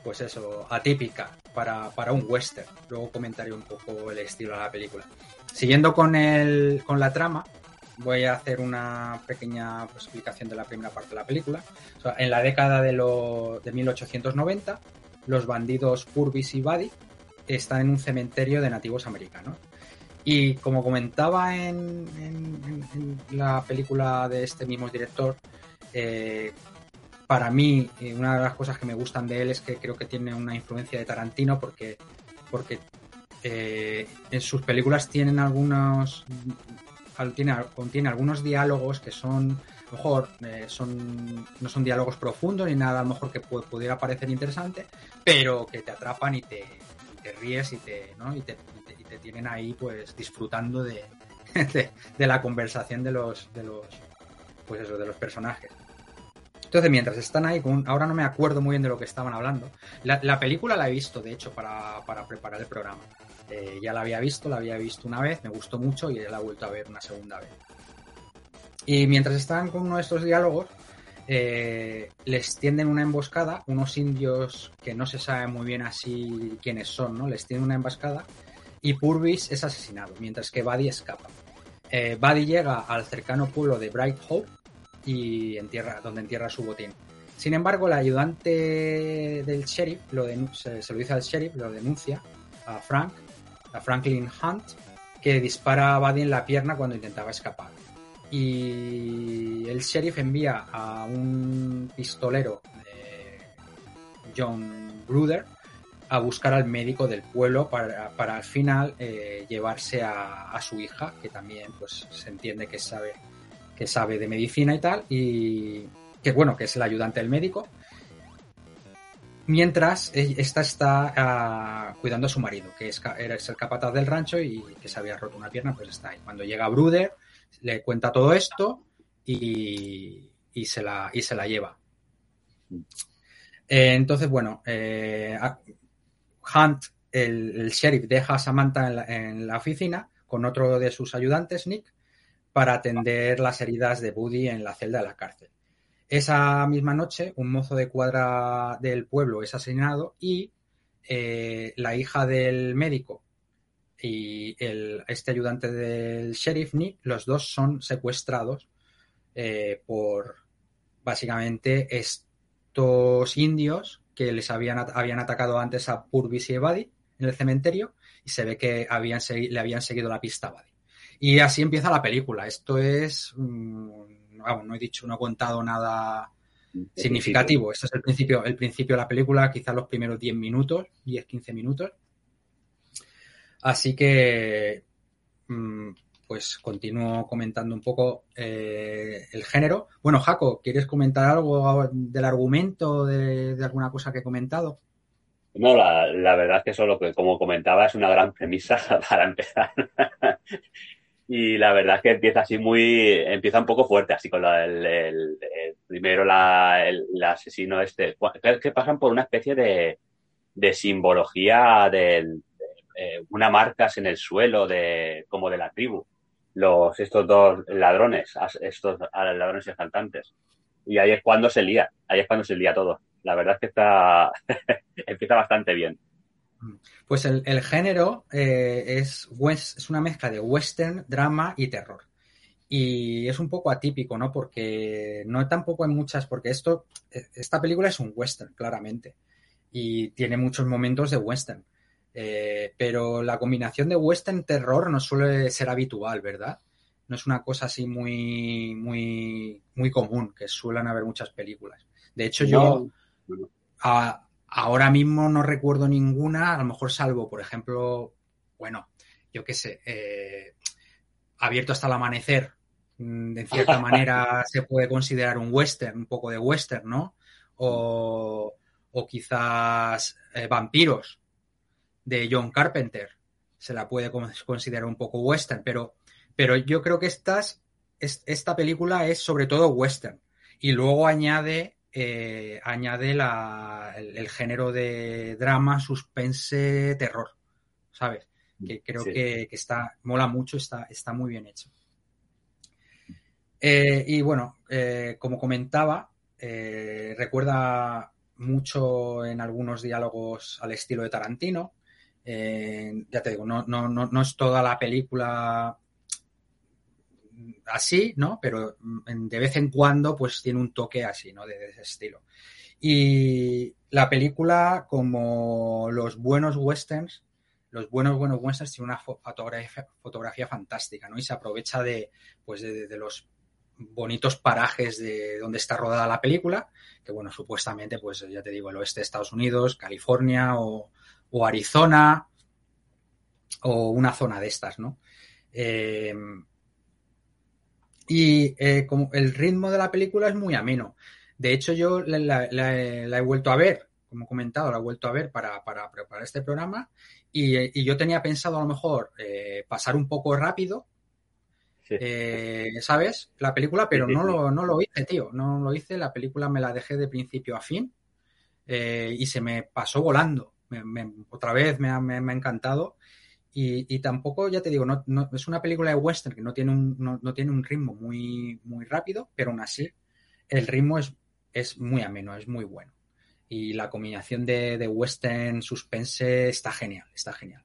pues eso, atípica para, un western. Luego comentaré un poco el estilo de la película. Siguiendo con, el, con la trama, voy a hacer una pequeña pues, explicación de la primera parte de la película. en la década de, lo, de 1890, los bandidos Purvis y Buddy están en un cementerio de nativos americanos. Y como comentaba en, la película de este mismo director, eh, para mí eh, una de las cosas que me gustan de él es que creo que tiene una influencia de Tarantino porque, porque eh, en sus películas tienen algunos tiene, contiene algunos diálogos que son a lo mejor son no son diálogos profundos ni nada a lo mejor que pudiera parecer interesante pero que te atrapan y te, ríes y te, ¿no? y te te tienen ahí pues disfrutando de, de, la conversación de los, de los, pues eso, de los personajes. Entonces, mientras están ahí, con, ahora no me acuerdo muy bien de lo que estaban hablando. La, película la he visto, de hecho, para, preparar el programa. Eh, ya la había visto, la había visto una vez, me gustó mucho y ya la he vuelto a ver una segunda vez. Y mientras están con uno de estos diálogos, eh, les tienden una emboscada, unos indios que no se sabe muy bien así quiénes son, ¿no? Les tienden una emboscada y Purvis es asesinado, mientras que Buddy escapa. Eh, Buddy llega al cercano pueblo de Bright Hope y entierra, donde entierra su botín. Sin embargo, el ayudante del sheriff lo se, lo dice al sheriff, lo denuncia a Frank, a Franklin Hunt, que dispara a Buddy en la pierna cuando intentaba escapar. y el sheriff envía a un pistolero, John Bruder, a buscar al médico del pueblo para, para al final eh, llevarse a, a, su hija, que también pues se entiende que sabe, que sabe de medicina y tal, y que bueno, que es el ayudante del médico. Mientras esta está uh, cuidando a su marido, que es, es, el capataz del rancho y que se había roto una pierna, pues está ahí. Cuando llega Bruder, le cuenta todo esto y, y, se, la, y se la lleva. Eh, entonces, bueno, eh, Hunt, el, sheriff, deja a Samantha en la, en la, oficina con otro de sus ayudantes, Nick, para atender las heridas de Buddy en la celda de la cárcel. Esa misma noche, un mozo de cuadra del pueblo es asesinado y eh, la hija del médico y el, este ayudante del sheriff, Nick, los dos son secuestrados eh, por básicamente estos indios que les habían, habían atacado antes a Purvis y Evadi en el cementerio y se ve que habían le habían seguido la pista a Buddy. Y así empieza la película. Esto es, mmm, vamos, no he dicho, no he contado nada significativo. Este es el principio, el principio de la película, quizás los primeros 10 minutos, 10, 15 minutos. Así que, mmm, pues continúo comentando un poco eh, el género. Bueno, Jaco, ¿quieres comentar algo del argumento, de, de alguna cosa que he comentado? No, la, verdad es que eso, lo que como comentaba, es una gran premisa para empezar. y la verdad es que empieza así muy, empieza un poco fuerte, así con la, el, primero la, el, asesino este, que, pasan por una especie de, de simbología del, eh, una marcas en el suelo de, como de la tribu los, estos dos ladrones, estos ladrones asaltantes. Y ahí es cuando se lía, ahí es cuando se lía todo. La verdad es que está, empieza bastante bien. Pues el, el género eh, es, es una mezcla de western, drama y terror. Y es un poco atípico, ¿no? Porque no tampoco hay muchas, porque esto, esta película es un western, claramente. Y tiene muchos momentos de western. Eh, pero la combinación de western terror no suele ser habitual, ¿verdad? No es una cosa así muy, muy, muy común, que suelen haber muchas películas. De hecho, yo a, ahora mismo no recuerdo ninguna, a lo mejor salvo, por ejemplo, bueno, yo qué sé, eh, abierto hasta el amanecer, mm, de cierta manera se puede considerar un western, un poco de western, ¿no? O, o quizás eh, vampiros, de John Carpenter. Se la puede considerar un poco western, pero, pero yo creo que estas, es, esta película es sobre todo western. Y luego añade, eh, añade la, el, el, género de drama, suspense, terror. ¿Sabes? Que creo sí. que, que, está, mola mucho, está, está muy bien hecho. Eh, y bueno, eh, como comentaba, recuerda mucho en algunos diálogos al estilo de Tarantino. Eh, ya te digo, no, no, no, no, es toda la película así, ¿no? Pero de vez en cuando, pues tiene un toque así, ¿no? De, de ese estilo. Y la película, como los buenos westerns, los buenos, buenos westerns, tiene una fotografía, fotografía fantástica, ¿no? Y se aprovecha de, pues de, de los bonitos parajes de donde está rodada la película, que bueno, supuestamente, pues ya te digo, el oeste de Estados Unidos, California o, o Arizona o una zona de estas, ¿no? Eh, y eh, como el ritmo de la película es muy ameno. De hecho, yo la, la, la, he vuelto a ver, como he comentado, la he vuelto a ver para, para preparar este programa y, y, yo tenía pensado a lo mejor eh, pasar un poco rápido, sí. ¿sabes? La película, pero sí, sí, no, lo, no lo hice, tío, no lo hice, la película me la dejé de principio a fin y se me pasó volando me, otra vez me ha, me, ha encantado. Y, y, tampoco, ya te digo, no, no, es una película de western que no tiene un, no, no, tiene un ritmo muy, muy rápido, pero aún así el ritmo es, es muy ameno, es muy bueno. Y la combinación de, de western suspense está genial, está genial.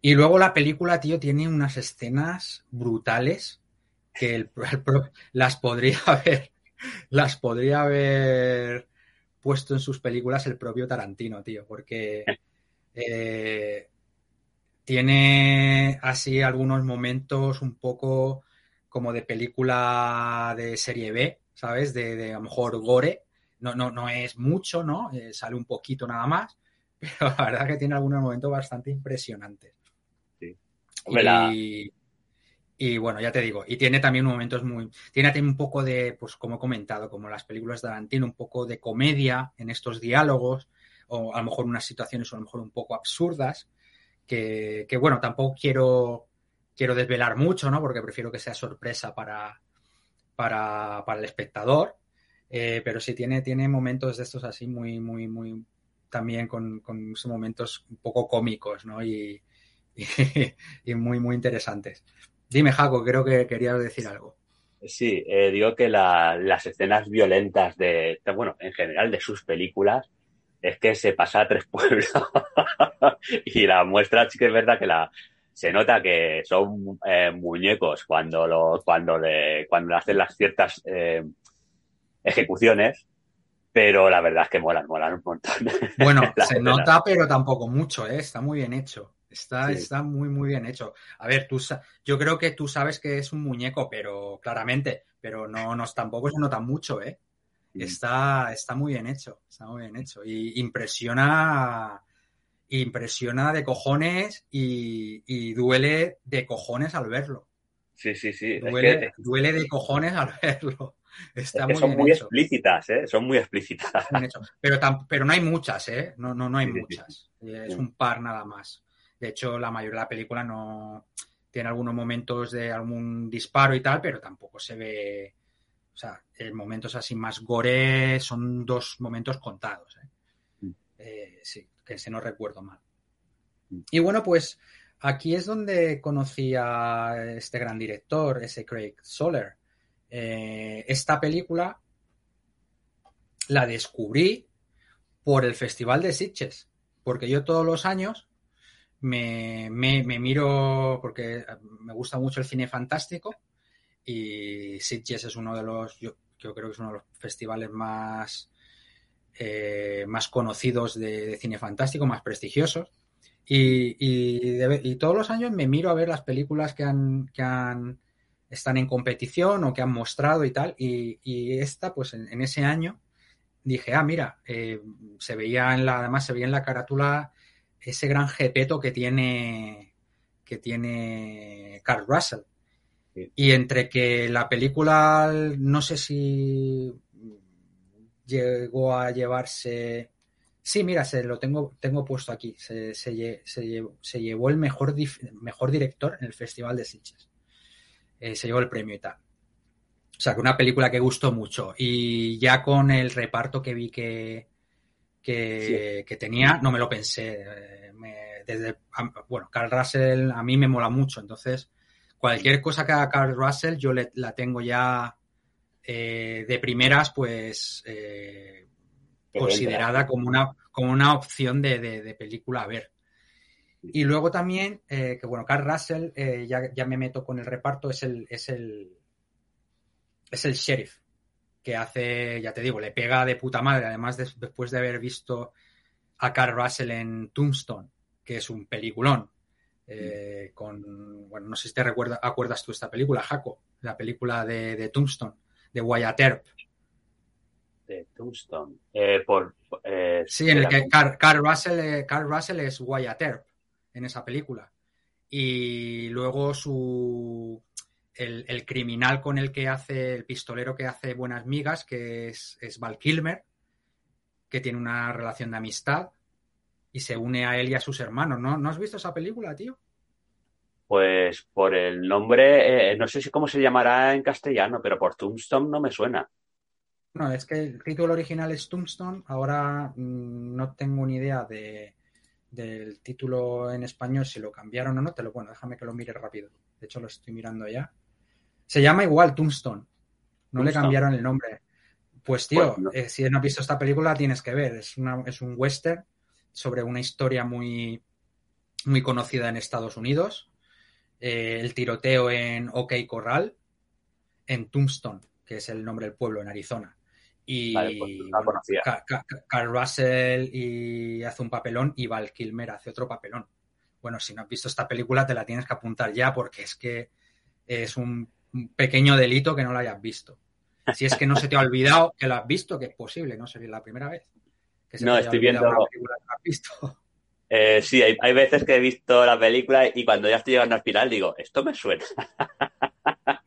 Y luego la película, tío, tiene unas escenas brutales que el, el, las podría haber, las podría haber puesto en sus películas el propio Tarantino, tío, porque eh, tiene así algunos momentos un poco como de película de serie B, ¿sabes? De, de a lo mejor gore. No, no, no es mucho, ¿no? Eh, sale un poquito nada más, pero la verdad que tiene algunos momentos bastante impresionantes. Sí. Hombre, la- Y, bueno, ya te digo, y tiene también momentos muy. Tiene un poco de, pues como he comentado, como las películas de Tarantino, un poco de comedia en estos diálogos, o a lo mejor unas situaciones a lo mejor un poco absurdas, que, que bueno, tampoco quiero, quiero desvelar mucho, ¿no? Porque prefiero que sea sorpresa para, para, para el espectador. Eh, pero sí tiene, tiene momentos de estos así muy, muy, muy. También con, con momentos un poco cómicos, ¿no? Y, y, y muy, muy interesantes. Dime, Jaco, creo que querías decir algo. Sí, eh, digo que la- las escenas violentas de, bueno, en general de sus películas, es que se pasa a tres pueblos. y la muestra sí que es verdad que la, se nota que son eh, muñecos cuando lo, cuando le, cuando hacen las ciertas eh, ejecuciones, pero la verdad es que molan, molan un montón. Bueno, se nota, pero tampoco mucho, ¿eh? Está muy bien hecho. Está, Sí. está muy, muy bien hecho. A ver, tú, yo creo que tú sabes que es un muñeco, pero claramente, pero no, no tampoco se nota mucho, ¿eh? Está, está muy bien hecho, está muy bien hecho. Y impresiona, impresiona de cojones y, y duele de cojones al verlo. Sí, sí, sí. Es Duele, que, duele de cojones al verlo. es Está que muy son bien muy hecho. explícitas, ¿eh? Son muy explícitas. Pero, pero no hay muchas, ¿eh? No, no, no hay Sí, sí, sí. muchas. Eh, Es un par nada más. De hecho, la mayoría de la película no tiene algunos momentos de algún disparo y tal, pero tampoco se ve. O sea, en momentos así más gore son dos momentos contados. ¿eh? Mm. Eh, sí, que si no recuerdo mal. Mm. Y bueno, pues aquí es donde conocí a este gran director, ese Craig Soler. Eh, esta película la descubrí por el Festival de Sitges, porque yo todos los años me, me- me miro, porque me gusta mucho el cine fantástico y Sitges es uno de los, yo, creo que es uno de los festivales más, eh, más conocidos de, cine fantástico, más prestigiosos. Y, y de- todos los años me miro a ver las películas que han, que han están en competición o que han mostrado y tal. Y, esta, pues en, en ese año, dije, ah, mira, eh, se veía en la, además se veía en la carátula ese gran jepeto que tiene que tiene Carl Russell. Sí. Y entre que la película, no sé si llegó a llevarse. Sí, mira, se lo tengo, tengo puesto aquí. Se, se lle- se llevó, se llevó el mejor, mejor director en el Festival de Sitges. Eh, se llevó el premio y tal. O sea, que una película que gustó mucho. Y ya con el reparto que vi que, que, que tenía, no me lo pensé. Eh, me- desde, bueno, Carl Russell a mí me mola mucho. Entonces, cualquier cosa que haga Carl Russell, yo le- la tengo ya eh, de primeras, pues eh, considerada como una, como una opción de, de- de película a ver. Y luego también, eh, que bueno, Carl Russell, ya, ya me meto con el reparto, es el, es el, es el sheriff, que hace, ya te digo, le pega de puta madre, además de- después de haber visto a Carl Russell en Tombstone, que es un peliculón, eh, con, bueno, no sé si te recuerda, acuerdas tú esta película, Jaco, la película de, de Tombstone, de Wyatt Earp. De Tombstone. Eh, por, eh, Sí, en el que Carl, Carl Russell, Carl Russell es Wyatt Earp en esa película. Y luego su el, el criminal con el que hace, el pistolero que hace buenas migas, que es, es Val Kilmer, que tiene una relación de amistad y se une a él y a sus hermanos. ¿No, ¿No has visto esa película, tío? Pues por el nombre, eh, no sé si cómo se llamará en castellano, pero por Tombstone no me suena. No, es que el título original es Tombstone. Ahora mm, no tengo ni idea de, del título en español, si lo cambiaron o no. Te lo bueno, déjame que lo mire rápido. De hecho, lo estoy mirando ya. Se llama igual Tombstone. No le cambiaron el nombre. Pues, tío, Pues eh, si no has visto esta película, tienes que ver. Es, una, es un western sobre una historia muy, muy conocida en Estados Unidos. Eh, el tiroteo en OK Corral, en Tombstone, que es el nombre del pueblo en Arizona. Y Vale, pues la bueno, Carl Russell y hace un papelón y Val Kilmer hace otro papelón. Bueno, si no has visto esta película, te la tienes que apuntar ya porque es que es un un pequeño delito que no lo hayas visto. Si es que no se te ha olvidado que lo has visto, que es posible, no sería la primera vez. Que se No, te estoy viendo- una película que no has visto. Eh, sí, hay, hay veces que he visto la película y cuando ya estoy llegando al final digo, esto me suena.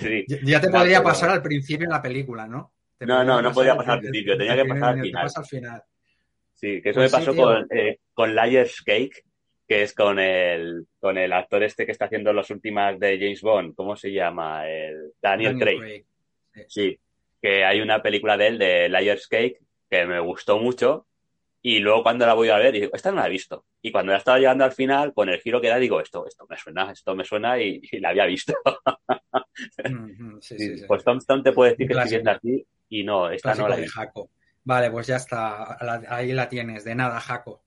Sí. Ya- Ya te No, podría pero- pasar al principio en la película, ¿no? Te No, no, no podía pasar al principio, tenía que pasar al te final. pasa al final. Sí, que eso Pues me pasó con, eh, con Liar's Cake, que es con el, con el actor este que está haciendo las últimas de James Bond. ¿Cómo se llama? El Daniel, Daniel Craig. Craig. Sí, que hay una película de él, de Liar's Cake, que me gustó mucho. Y luego cuando la voy a ver, digo, esta no la he visto. Y cuando ya estaba llegando al final, con el giro que da, digo, esto, esto me suena, esto me suena y, y la había visto. Sí, sí. Pues Tombstone te puede decir que clásico. viendo aquí y no, esta Clásico no la he de visto. Jaco. Vale, pues ya está. la- ahí la tienes. De nada, Jaco.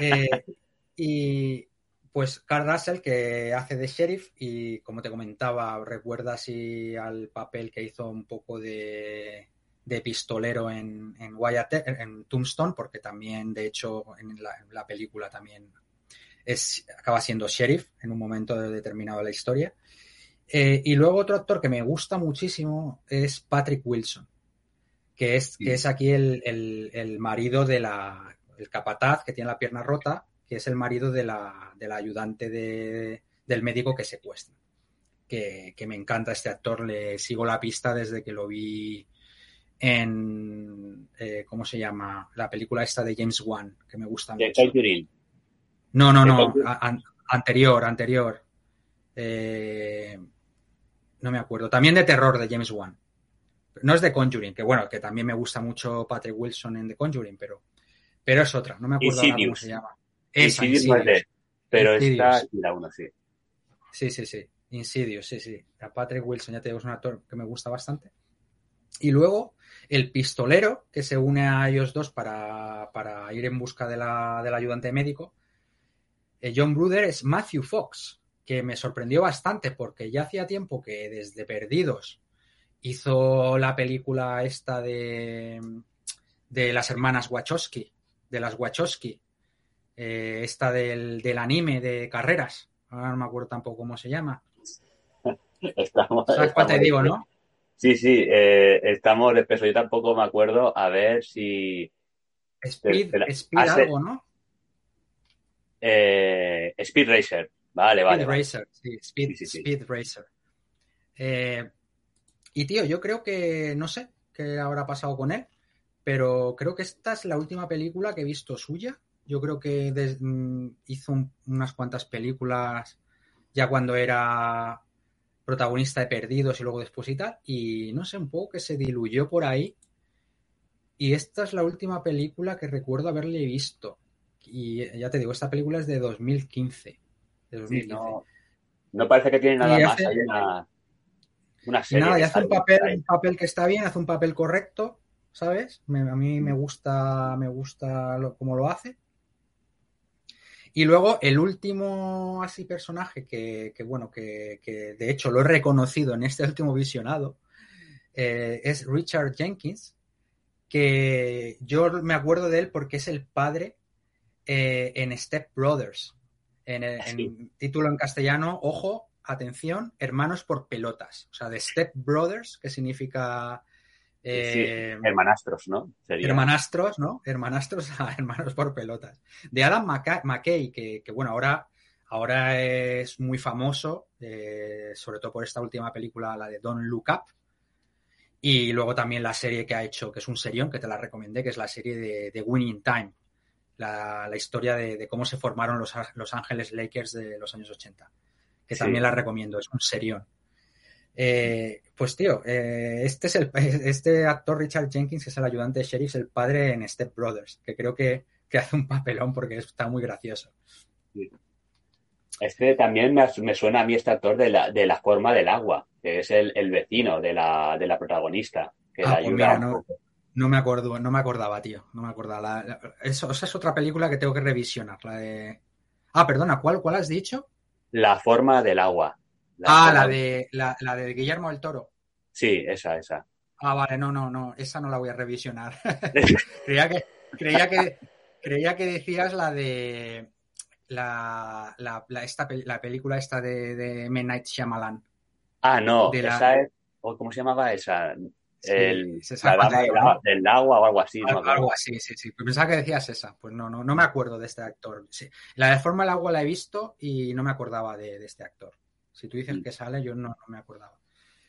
Eh, y pues Carl Russell, que hace de sheriff, y como te comentaba, recuerda así al papel que hizo un poco de, de pistolero en, en Wyatt, en Tombstone, porque también, de hecho, en la, en la película también es, acaba siendo sheriff en un momento determinado de la historia. Eh, y luego otro actor que me gusta muchísimo es Patrick Wilson, que es, Sí. que es aquí el, el- el marido de la, el capataz que tiene la pierna rota, que es el marido de la, de la ayudante de- del médico que secuestra. Que, que me encanta este actor, le sigo la pista desde que lo vi en, eh, ¿cómo se llama? La película esta de James Wan, que me gusta De mucho. Conjuring. No, no, no, an- anterior, anterior. Eh, no me acuerdo. También de terror de James Wan. No es de Conjuring, que bueno, que también me gusta mucho Patrick Wilson en The Conjuring, pero, pero es otra, no me acuerdo ahora cómo se llama. Insidious no es de- pero Insidious. esta sí la uno, sí. Sí, sí, sí. Insidious, sí, sí. A Patrick Wilson, ya te digo, es un actor que me gusta bastante. Y luego el pistolero, que se une a ellos dos para, para ir en busca de la, del ayudante médico. Eh, John Bruder es Matthew Fox, que me sorprendió bastante porque ya hacía tiempo que desde Perdidos hizo la película esta de, de las hermanas Wachowski, de las Wachowski, eh, esta del, del anime de carreras. Ahora no me acuerdo tampoco cómo se llama. Estamos, ¿Sabes cuál te digo, no? Sí, sí, eh, estamos de peso. Yo tampoco me acuerdo. A ver si. Speed. Speed algo, ¿no? eh, Speed Racer. Vale, vale. Speed vale. Racer, sí, Speed, Sí, sí, sí. Speed Racer. Eh, y tío, yo creo que no sé qué habrá pasado con él, pero creo que esta es la última película que he visto suya. Yo creo que des- mm, hizo un- unas cuantas películas ya cuando era protagonista de Perdidos y luego después y tal, y no sé, un poco que se diluyó por ahí. Y esta es la última película que recuerdo haberle visto. Y ya te digo, esta película es de 2015. De Sí, 2015. no, no parece que tiene nada Y más. hace- Hay una, una serie. nada, y hace un papel, un papel que está bien, hace un papel correcto, ¿sabes? Me- a mí me gusta, me gusta lo, cómo lo hace. Y luego el último así personaje que, que, bueno, que, que de hecho lo he reconocido en este último visionado, eh, es Richard Jenkins, que yo me acuerdo de él porque es el padre eh, en Step Brothers. En, el- en título en castellano, ojo, atención, hermanos por pelotas. O sea, de Step Brothers, que significa eh, Hermanastros, ¿no? Sería. hermanastros, ¿no? Hermanastros a hermanos por pelotas. De Adam McKay, que, que, bueno, ahora, ahora es muy famoso, eh, sobre todo por esta última película, la de Don't Look Up. Y luego también la serie que ha hecho, que es un serión, que te la recomendé, que es la serie de, de Winning Time. La, la historia de, de cómo se formaron los, los Ángeles Lakers de los años 80. Que Sí. también la recomiendo, es un serión. Eh, pues tío, eh, este es el este actor Richard Jenkins, que es el ayudante de sheriff, es el padre en Step Brothers, que creo que, que hace un papelón porque está muy gracioso. Este también me, me suena a mí este actor de la, de la forma del agua, que es el, el vecino de la, de la protagonista, que Ah, la pues mira, no, me acuerdo, no me acordaba, tío, no me acordaba. La- la- eso, esa es otra película que tengo que revisionar, la de. Ah, perdona, ¿cuál, cuál has dicho? La forma del agua. Ah, la de la, la de Guillermo del Toro. Sí, esa, esa. Ah, vale, no, no, no, esa no la voy a revisionar. creía que, creía que, creía que decías la de la, la, la- esta, la película esta de, de M. Night Shyamalan, Ah, no, De la- esa es. ¿Cómo se llamaba esa? Sí, el, se la dama del, ¿no? agua o algo así. no Algo, acuerdo. algo así, sí, sí. Pues Pensaba que decías esa. Pues no, no, no me acuerdo de este actor. Sí. La de Forma del Agua la he visto y no me acordaba de, de este actor. Si tú dices Mm. que sale, yo no, no me acordaba.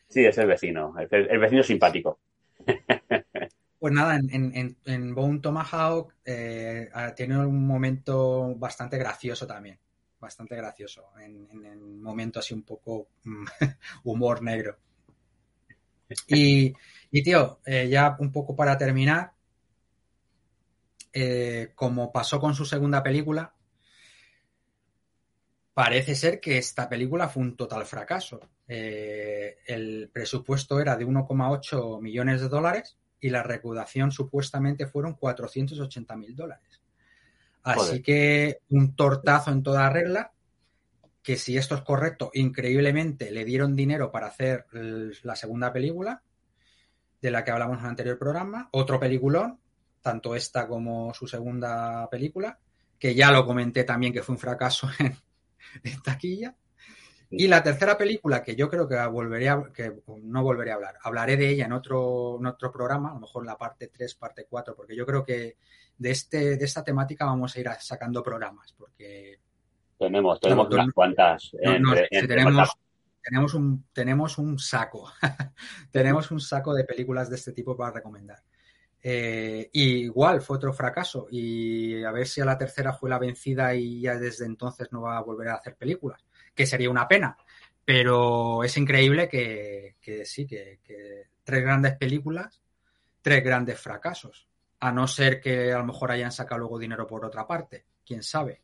Sí, es el vecino. El, el vecino simpático. Pues nada, en, en, Bone Tomahawk eh, tiene un momento bastante gracioso también. Bastante gracioso. En, en momento así un poco mm, humor negro. Y, y tío, eh, ya un poco para terminar, eh, como pasó con su segunda película, parece ser que esta película fue un total fracaso. Eh, el presupuesto era de 1,8 millones de dólares y la recaudación supuestamente fueron 480 mil dólares. Así Joder. que un tortazo en toda regla, que si esto es correcto, increíblemente le dieron dinero para hacer la segunda película, de la que hablamos en el anterior programa, otro peliculón, tanto esta como su segunda película, que ya lo comenté también que fue un fracaso en, en taquilla. Y la tercera película, que yo creo que volveré a, que no volveré a hablar, hablaré de ella en otro, en otro programa, a lo mejor en la parte 3, parte 4, porque yo creo que de, este, de esta temática vamos a ir sacando programas, porque Tenemos, tenemos no, unas cuantas. no, no, entre- sí, entre tenemos, tenemos, un, tenemos un saco, tenemos un saco de películas de este tipo para recomendar. Eh, y igual fue otro fracaso y a ver si a la tercera fue la vencida y ya desde entonces no va a volver a hacer películas, que sería una pena, pero es increíble que, que sí, que, que tres grandes películas, tres grandes fracasos, a no ser que a lo mejor hayan sacado luego dinero por otra parte, quién sabe.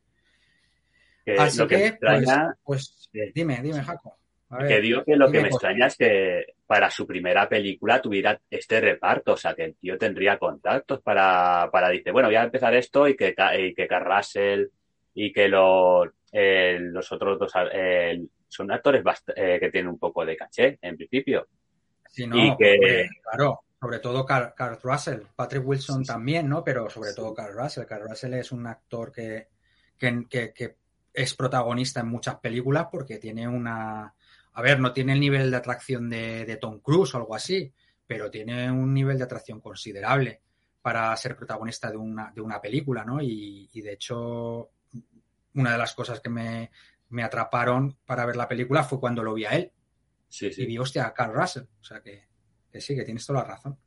Que Así que, pues, pues dime, dime, Jaco. A ver, que digo que lo que me cosas. extraña es que para su primera película tuviera este reparto, o sea, que el tío tendría contactos para, para dice, bueno, voy a empezar esto y que, y que Carl Russell y que los, eh, los otros dos eh, son actores bast- eh, que tienen un poco de caché, en principio. Sí, no, y que- claro, sobre todo Carl, Carl Russell, Patrick Wilson Sí, sí. también, ¿no? Pero sobre todo Carl Russell. Carl Russell es un actor que, que, que- que es protagonista en muchas películas porque tiene una... A ver, no tiene el nivel de atracción de, de Tom Cruise o algo así, pero tiene un nivel de atracción considerable para ser protagonista de una, de una película, ¿no? Y, y de hecho, una de las cosas que me, me atraparon para ver la película fue cuando lo vi a él Sí, y sí. vi, hostia, a Carl Russell. O sea que, que sí, que tienes toda la razón.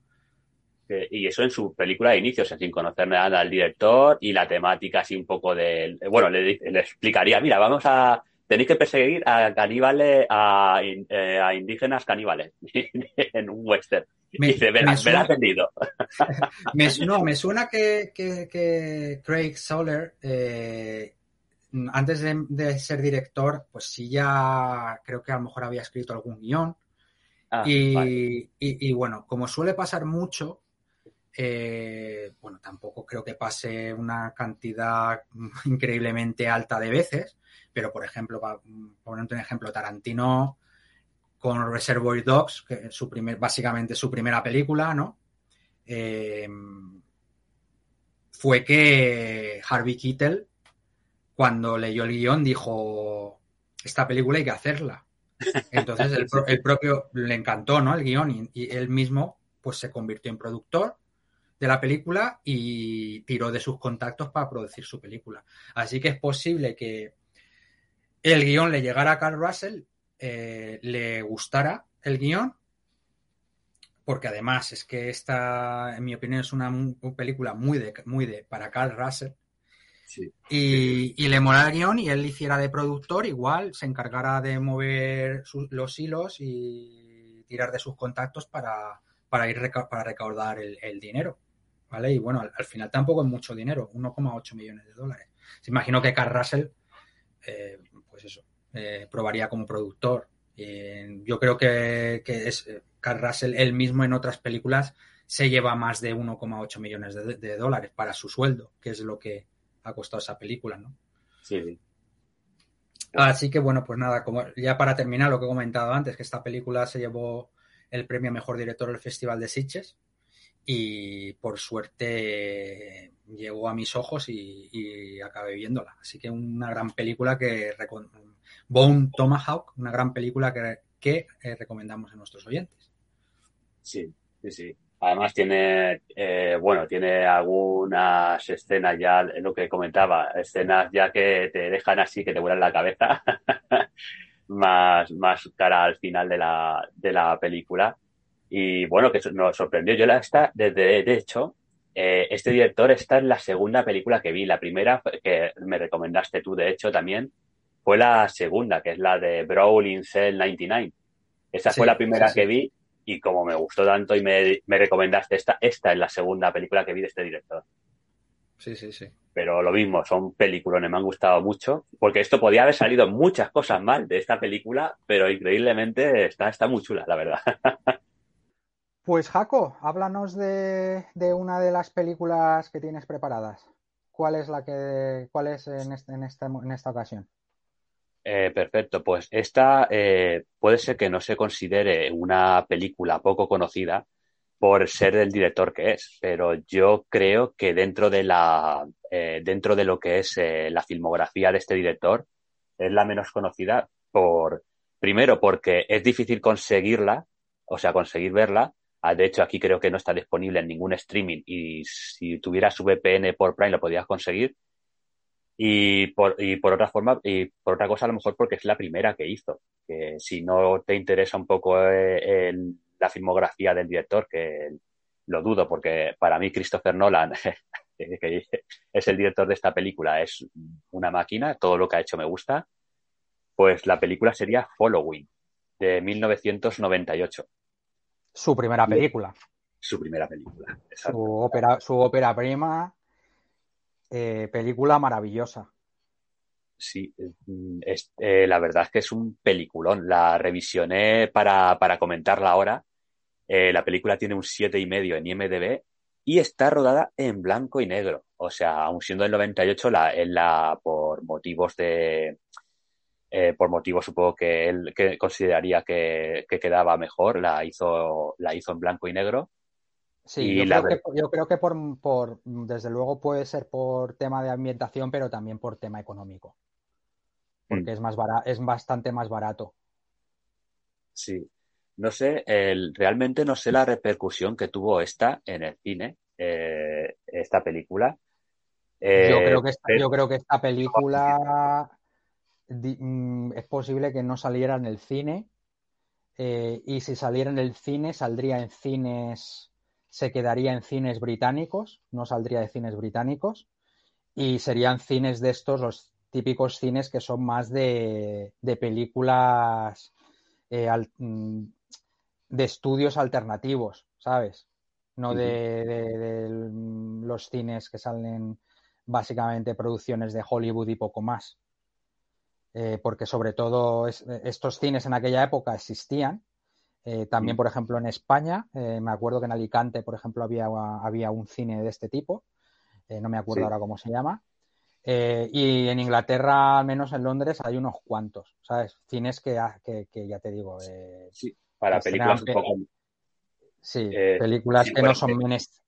Y eso en su película de inicio, o sea, sin conocer nada al director y la temática así un poco del... Bueno, le, le explicaría, mira, vamos a... Tenéis que perseguir a caníbales, a, in- eh, a indígenas caníbales en un western. Me- y dice, me verás, suena- verás vendido. Me, no, me suena que, que- que Craig Soler, eh, antes de, de ser director, pues sí ya creo que a lo mejor había escrito algún guion. Ah, y, vale. y- y bueno, como suele pasar mucho, eh, bueno, tampoco creo que pase una cantidad increíblemente alta de veces, pero por ejemplo, para ponerte un ejemplo, Tarantino con Reservoir Dogs, que es su primer, básicamente su primera película, ¿no? Eh, fue que Harvey Keitel, cuando leyó el guion, dijo, esta película hay que hacerla. Entonces el, pro- el propio le encantó, ¿no? El guion y, y él mismo pues se convirtió en productor de la película y tiró de sus contactos para producir su película. Así que es posible que el guion le llegara a Carl Russell, eh, le gustara el guion, porque además es que esta, en mi opinión, es una, película muy de, muy de para Carl Russell. Sí. Y, y le mola el guion y él hiciera de productor, igual se encargara de mover su- los hilos y tirar de sus contactos para, para ir reca- para recaudar el, el dinero. ¿Vale? Y bueno, al, al final tampoco es mucho dinero, 1,8 millones de dólares. Se imagino que Carl Russell, eh, pues eso, eh, probaría como productor. Eh, yo creo que, que es eh, Carl Russell, él mismo en otras películas, se lleva más de 1,8 millones de, de dólares para su sueldo, que es lo que ha costado esa película, ¿no? Sí, sí. Así que bueno, pues nada, como ya para terminar lo que he comentado antes, que esta película se llevó el premio a mejor director del Festival de Sitges y por suerte llegó a mis ojos y, acabé viéndola. Así que una gran película que Bone Tomahawk, una gran película que que eh, recomendamos a nuestros oyentes. Sí, sí, sí. Además tiene, eh, bueno, tiene algunas escenas ya, lo que comentaba, escenas ya que te dejan así, que te vuelan la cabeza, más, más cara al final de la, de la película. Y bueno, que nos sorprendió. Yo la está, desde, de hecho, eh, este director está en la segunda película que vi. La primera que me recomendaste tú, de hecho, también, fue la segunda, que es la de Brawl in Cell 99. Esa fue la primera que vi y como me gustó tanto y me, recomendaste esta, esta es la segunda película que vi de este director. Sí, sí, sí. Pero lo mismo, son películas, me han gustado mucho, porque esto podía haber salido muchas cosas mal de esta película, pero increíblemente está, está muy chula, la verdad. Pues Jaco, háblanos de, una de las películas que tienes preparadas. ¿Cuál es la que, cuál es en, este, en, esta, en esta ocasión? Eh, perfecto, pues esta eh, puede ser que no se considere una película poco conocida por ser el director que es, pero yo creo que dentro de la eh, dentro de lo que es la filmografía de este director es la menos conocida por primero porque es difícil conseguirla, o sea conseguir verla. Ah, de hecho, aquí creo que no está disponible en ningún streaming y si tuvieras VPN por Prime lo podías conseguir y por, y por otra forma, y por otra cosa, a lo mejor porque es la primera que hizo. Que si no te interesa un poco eh, la filmografía del director, que lo dudo, porque para mí Christopher Nolan, que es el director de esta película, es una máquina, todo lo que ha hecho me gusta, pues la película sería Following, de 1998. Su primera película. Su primera película. Su ópera, su ópera prima eh, película maravillosa. Sí, es, eh, la verdad es que es un peliculón. La revisioné para, para comentarla ahora. Eh, la película tiene un siete y medio en IMDB y está rodada en blanco y negro. O sea, aun siendo el 98, la, la, por motivos de, por motivos supongo que él que consideraría que, que, quedaba mejor, la hizo, la hizo en blanco y negro. Sí, yo, creo que, yo, creo que, por, desde luego puede ser por tema de ambientación, pero también por tema económico. Porque mm. es, más es bastante más barato. Sí. No sé, el, realmente no sé la repercusión que tuvo esta en el cine, eh, esta película. yo, creo que esta, yo creo que esta película es posible que no saliera en el cine. Eh, y si saliera en el cine, saldría en cines se quedaría en cines británicos, no saldría de cines británicos, y serían cines de estos, los típicos cines que son más de, películas eh, mm, de estudios alternativos, ¿sabes? No de, los cines que salen básicamente producciones de Hollywood y poco más. Eh, porque sobre todo estos cines en aquella época existían, eh, también, mm. por ejemplo, en España, eh, me acuerdo que en Alicante, por ejemplo, había, había un cine de este tipo, eh, no me acuerdo ahora cómo se llama. y en Inglaterra, al menos en Londres, hay unos cuantos, ¿sabes? Cines que, que, ya te digo. sí, para películas un poco. Sí, películas que, no son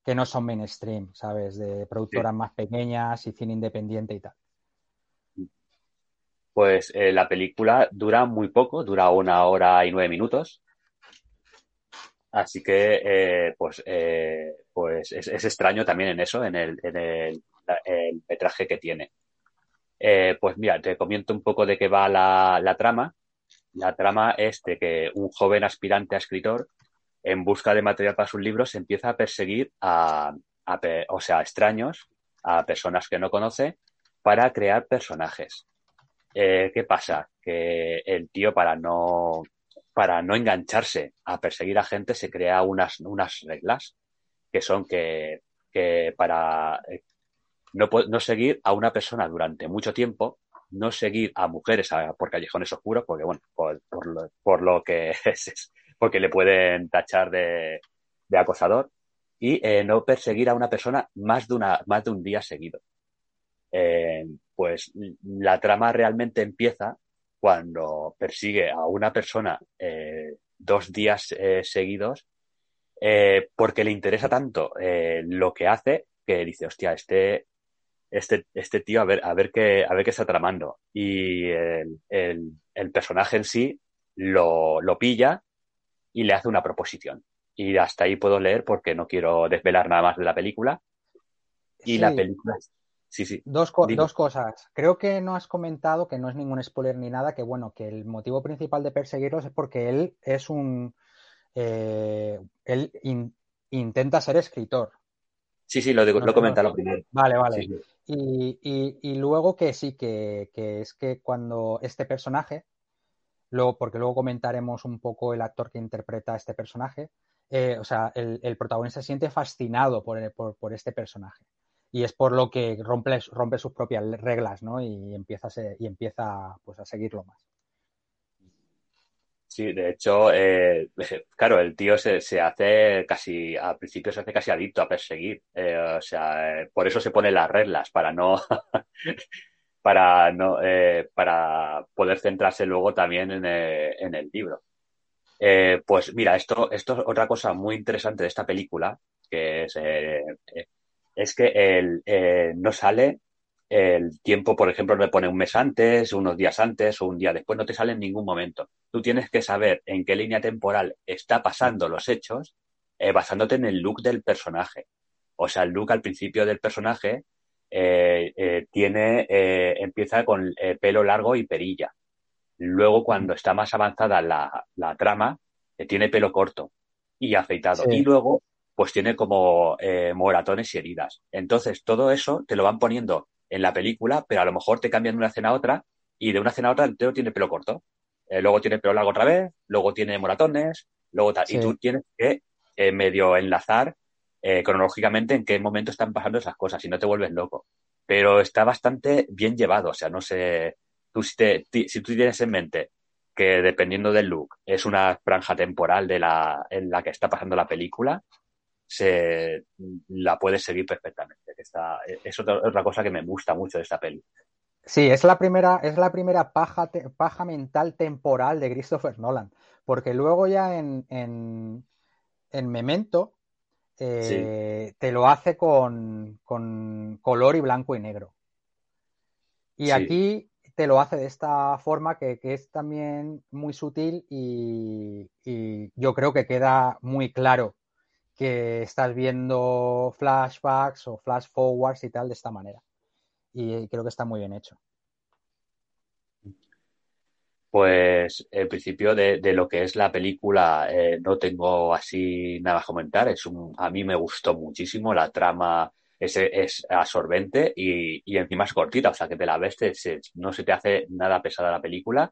que no son mainstream, ¿sabes? De productoras más pequeñas y cine independiente y tal. Pues la película dura muy poco, dura una hora y nueve minutos. Así que, eh, pues, eh, pues es, extraño también en eso, en el, en el, metraje que tiene. Eh, pues mira, te comento un poco de qué va la, la, trama. La trama es de que un joven aspirante a escritor, en busca de material para sus libros, empieza a perseguir a, a o sea, a extraños, a personas que no conoce, para crear personajes. ¿Qué pasa? Que el tío, para no para no engancharse a perseguir a gente, se crea unas, unas reglas que son que, que para eh, no, no seguir a una persona durante mucho tiempo, no seguir a mujeres por callejones oscuros, porque bueno, por, por, lo, que es, porque le pueden tachar de, de acosador, y eh, no perseguir a una persona más de, una, más de un día seguido. Eh, pues la trama realmente empieza cuando persigue a una persona eh, dos días eh, seguidos eh, porque le interesa tanto lo que hace que dice, hostia, este, este, este tío a ver, a ver qué, a ver qué está tramando. Y el, el, personaje en sí lo, lo pilla y le hace una proposición. Y hasta ahí puedo leer porque no quiero desvelar nada más de la película. Y Sí. la película. Sí, sí. Dos, co- Dime. dos cosas. Creo que no has comentado, que no es ningún spoiler ni nada, que bueno, que el motivo principal de perseguirlos es porque él es un... eh, él in- intenta ser escritor. Sí, sí, lo, digo- No lo he sé, comentado no. lo primero. Vale, vale. Sí, sí. Y, y- y luego que sí, que, que es que cuando este personaje, luego, porque luego comentaremos un poco el actor que interpreta a este personaje, eh, o sea, el, el protagonista se siente fascinado por, el- por, por este personaje. Y es por lo que rompe, rompe sus propias reglas, ¿no? Y empieza a, y empieza pues, a seguirlo más. Sí, de hecho, eh, claro, el tío se, se hace casi, al principio se hace casi adicto a perseguir. Eh, o sea, eh, por eso se pone las reglas, para no, para no, para poder centrarse luego también en, en el libro. Pues mira, esto, esto es otra cosa muy interesante de esta película, que es, es que el, eh, no sale el tiempo, por ejemplo, le pone un mes antes, unos días antes o un día después, no te sale en ningún momento. Tú tienes que saber en qué línea temporal está pasando los hechos, eh, basándote en el look del personaje. O sea, el look al principio del personaje eh, eh, tiene, eh, empieza con eh, pelo largo y perilla. Luego, cuando está más avanzada la, la trama, tiene pelo corto y afeitado. Sí. Y luego, pues tiene como eh, moratones y heridas. Entonces, todo eso te lo van poniendo en la película, pero a lo mejor te cambian de una escena a otra y de una escena a otra el tío tiene pelo corto. Eh, luego tiene pelo largo otra vez, luego tiene moratones, luego tal. Sí. Y tú tienes que eh, medio enlazar eh, cronológicamente en qué momento están pasando esas cosas, si no te vuelves loco. Pero está bastante bien llevado, o sea, no sé, tú si, te, ti- si tú tienes en mente que dependiendo del look es una franja temporal de la, en la que está pasando la película, se la puedes seguir perfectamente. es otra, otra cosa que me gusta mucho de esta peli. Sí, es la primera, es la primera paja, te- paja mental temporal de Christopher Nolan. Porque luego ya en, en, en Memento eh, te lo hace con, con color y blanco y negro. Y Sí. aquí te lo hace de esta forma que, que es también muy sutil y, y yo creo que queda muy claro que estás viendo flashbacks o flash forwards y tal de esta manera. Y creo que está muy bien hecho. Pues en principio de, de lo que es la película eh, no tengo así nada a comentar. Es un, a mí me gustó muchísimo, la trama es, es absorbente y, y encima es cortita, o sea que te la ves, te- se- no se te hace nada pesada la película.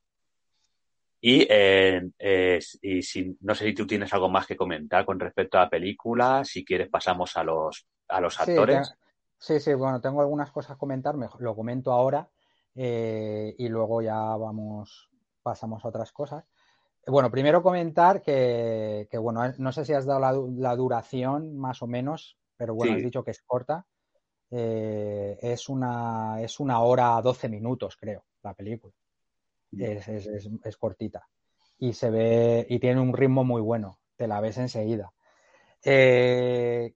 Y, eh, eh, y si, no sé si tú tienes algo más que comentar con respecto a la película, si quieres pasamos a los, a los actores. sí, sí, bueno, tengo algunas cosas a comentar, mejor, lo comento ahora eh, y luego ya vamos, pasamos a otras cosas. Bueno, primero comentar que, que, bueno, eh, no sé si has dado la, du- la duración más o menos, pero bueno, Sí. has dicho que es corta. Eh, es una, es una hora 12 minutos, creo, la película. Es, es- es- es cortita. Y se ve, y tiene un ritmo muy bueno, te la ves enseguida. Eh,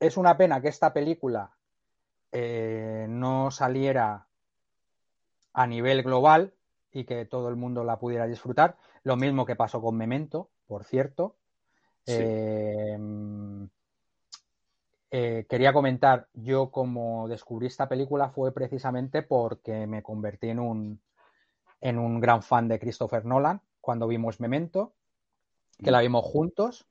es una pena que esta película eh, no saliera a nivel global y que todo el mundo la pudiera disfrutar. Lo mismo que pasó con Memento, por cierto. Sí. Eh, eh, quería comentar, yo como descubrí esta película fue precisamente porque me convertí en un, en un gran fan de Christopher Nolan cuando vimos Memento, que la vimos juntos.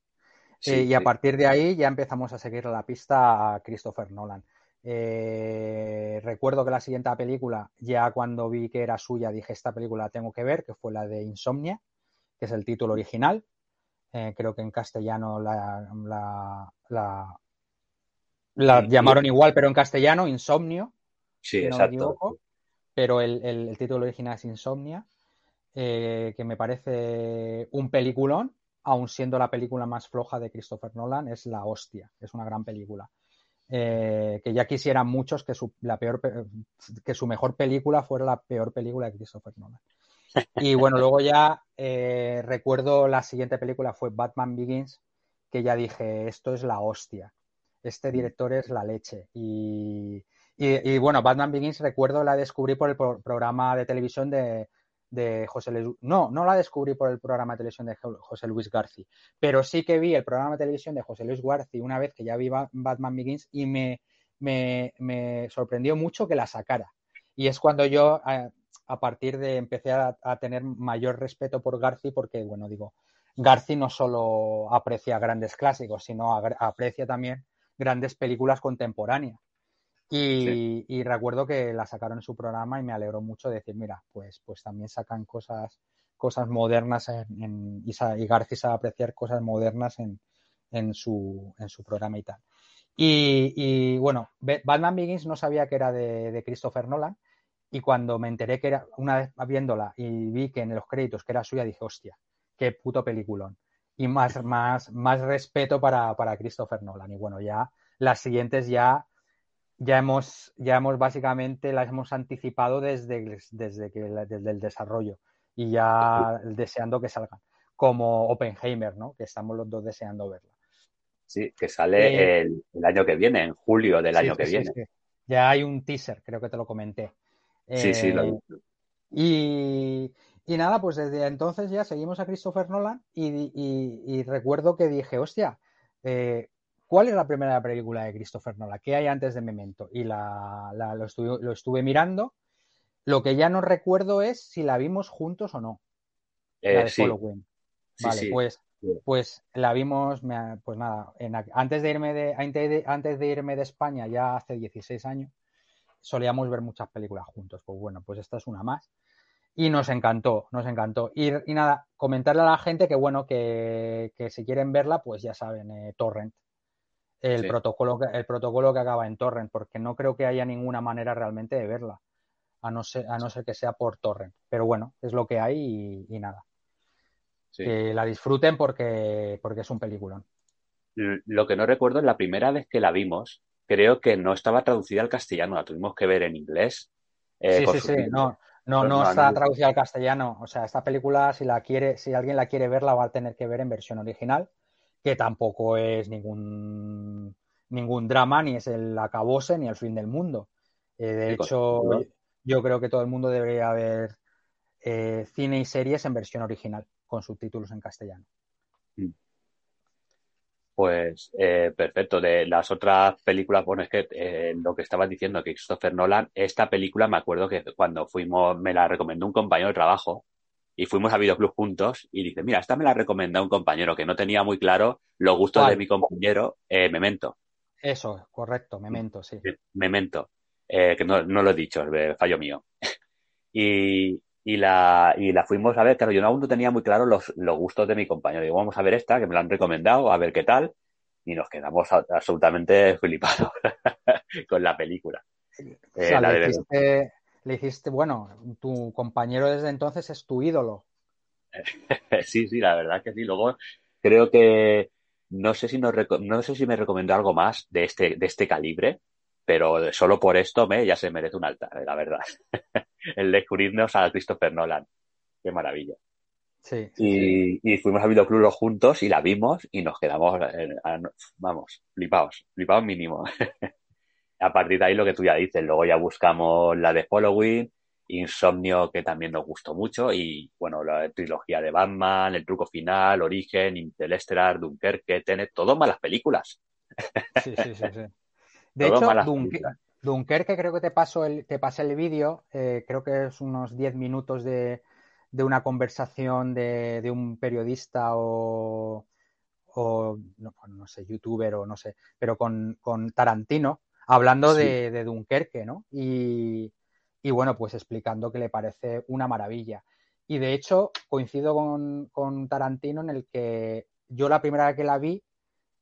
Sí, Eh, y a partir de ahí ya empezamos a seguir la pista a Christopher Nolan. Eh, recuerdo que la siguiente película, ya cuando vi que era suya, dije esta película la tengo que ver, que fue la de Insomnia, que es el título original. Eh, creo que en castellano la, la, la, la Sí, llamaron igual, pero en castellano Insomnio, Sí, si no me exacto. equivoco. Pero el, el- el título original es Insomnia, eh, que me parece un peliculón, aun siendo la película más floja de Christopher Nolan, es la hostia, es una gran película. Eh, que ya quisieran muchos que su, la peor, pe- que su mejor película fuera la peor película de Christopher Nolan. Y bueno, luego ya eh, recuerdo la siguiente película fue Batman Begins, que ya dije, esto es la hostia. Este director es la leche. Y, y- y, bueno, Batman Begins recuerdo la descubrí por el pro- programa de televisión de, de José Luis. No, no la descubrí por el programa de televisión de José Luis García, pero sí que vi el programa de televisión de José Luis García una vez que ya vi Batman Begins y me, me, me sorprendió mucho que la sacara. Y es cuando yo, a, a partir de, empecé a, a, tener mayor respeto por García porque, bueno, digo, García no solo aprecia grandes clásicos, sino aprecia también grandes películas contemporáneas. Y, sí. y, recuerdo que la sacaron en su programa y me alegró mucho decir, mira, pues, pues también sacan cosas, cosas modernas en, en y, y, García sabe apreciar cosas modernas en, en, su, en su programa y tal. Y, y, bueno, Batman Begins no sabía que era de, de, Christopher Nolan y cuando me enteré que era, una vez viéndola y vi que en los créditos que era suya, dije, hostia, qué puto peliculón. Y más, más, más respeto para, para Christopher Nolan. Y bueno, ya las siguientes ya ya hemos, ya hemos básicamente las hemos anticipado desde, desde, que, desde el desarrollo y ya deseando que salgan, como Oppenheimer, ¿no? Que estamos los dos deseando verla. Sí, que sale eh, el, el, año que viene, en julio del sí, año que sí, viene. Sí, ya hay un teaser, creo que te lo comenté. Sí, eh, sí, lo he y, y, nada, pues desde entonces ya seguimos a Christopher Nolan y, y, y recuerdo que dije, hostia, eh, ¿cuál es la primera película de Christopher Nolan? ¿Qué hay antes de Memento? Y la, la, lo, estuve, lo, estuve, mirando. Lo que ya no recuerdo es si la vimos juntos o no. Eh, la de sí. Halloween. Vale, sí. pues, pues la vimos, pues nada, en, antes, de irme de, antes de irme de España, ya hace 16 años, solíamos ver muchas películas juntos. Pues bueno, pues esta es una más. Y nos encantó, nos encantó. Y, y nada, comentarle a la gente que bueno, que, que si quieren verla, pues ya saben, eh, Torrent el, sí. protocolo, el protocolo que acaba en torrent, porque no creo que haya ninguna manera realmente de verla, a no ser, a no ser que sea por torrent. Pero bueno, es lo que hay y, y nada. Sí. Que la disfruten porque, porque es un peliculón. Lo que no recuerdo es la primera vez que la vimos, creo que no estaba traducida al castellano, la tuvimos que ver en inglés. Eh, sí, sí, sí, no, no, no, está traducida al castellano. O sea, esta película, si la quiere, si alguien la quiere ver, la va a tener que ver en versión original que tampoco es ningún, ningún drama, ni es el acabose, ni el fin del mundo. Eh, de hecho, yo creo que todo el mundo debería ver eh, cine y series en versión original, con subtítulos en castellano. Pues eh, perfecto. De las otras películas, bueno, es que eh, lo que estabas diciendo, que Christopher Nolan, esta película me acuerdo que cuando fuimos, me la recomendó un compañero de trabajo y fuimos a Videoclub juntos y dice, mira, esta me la recomendó un compañero que no tenía muy claro los gustos ¿Cuál? de mi compañero, eh, Memento. Eso, correcto, Memento, sí. Memento, eh, que no, no, lo he dicho, fallo mío. y, y, la, y la fuimos a ver, claro, yo aún no tenía muy claro los, los gustos de mi compañero. Digo, vamos a ver esta, que me la han recomendado, a ver qué tal. Y nos quedamos absolutamente flipados con la película. O sea, eh, la le, hiciste, le hiciste, bueno, tu compañero desde entonces es tu ídolo. sí, sí, la verdad que sí. Luego creo que no sé si nos, no sé si me recomendó algo más de este, de este calibre, pero solo por esto me ya se merece un altar, la verdad. El descubrirnos a Christopher Nolan. Qué maravilla. Sí, y, sí. y, fuimos a Videoclub juntos y la vimos y nos quedamos, eh, vamos, flipados, flipados mínimo. a partir de ahí lo que tú ya dices, luego ya buscamos la de Halloween, Insomnio, que también nos gustó mucho, y bueno, la trilogía de Batman, El truco final, Origen, Interstellar, Dunkerque, Tenet, todo malas películas. Sí, sí, sí. sí. De hecho, Dunker Dunkerque creo que te paso el, te pasé el vídeo, eh, creo que es unos 10 minutos de, de una conversación de, de un periodista o, o no, no, sé, youtuber o no sé, pero con, con Tarantino, hablando sí. de, de, Dunkerque, ¿no? Y, y, bueno, pues explicando que le parece una maravilla. Y de hecho, coincido con, con, Tarantino en el que yo la primera vez que la vi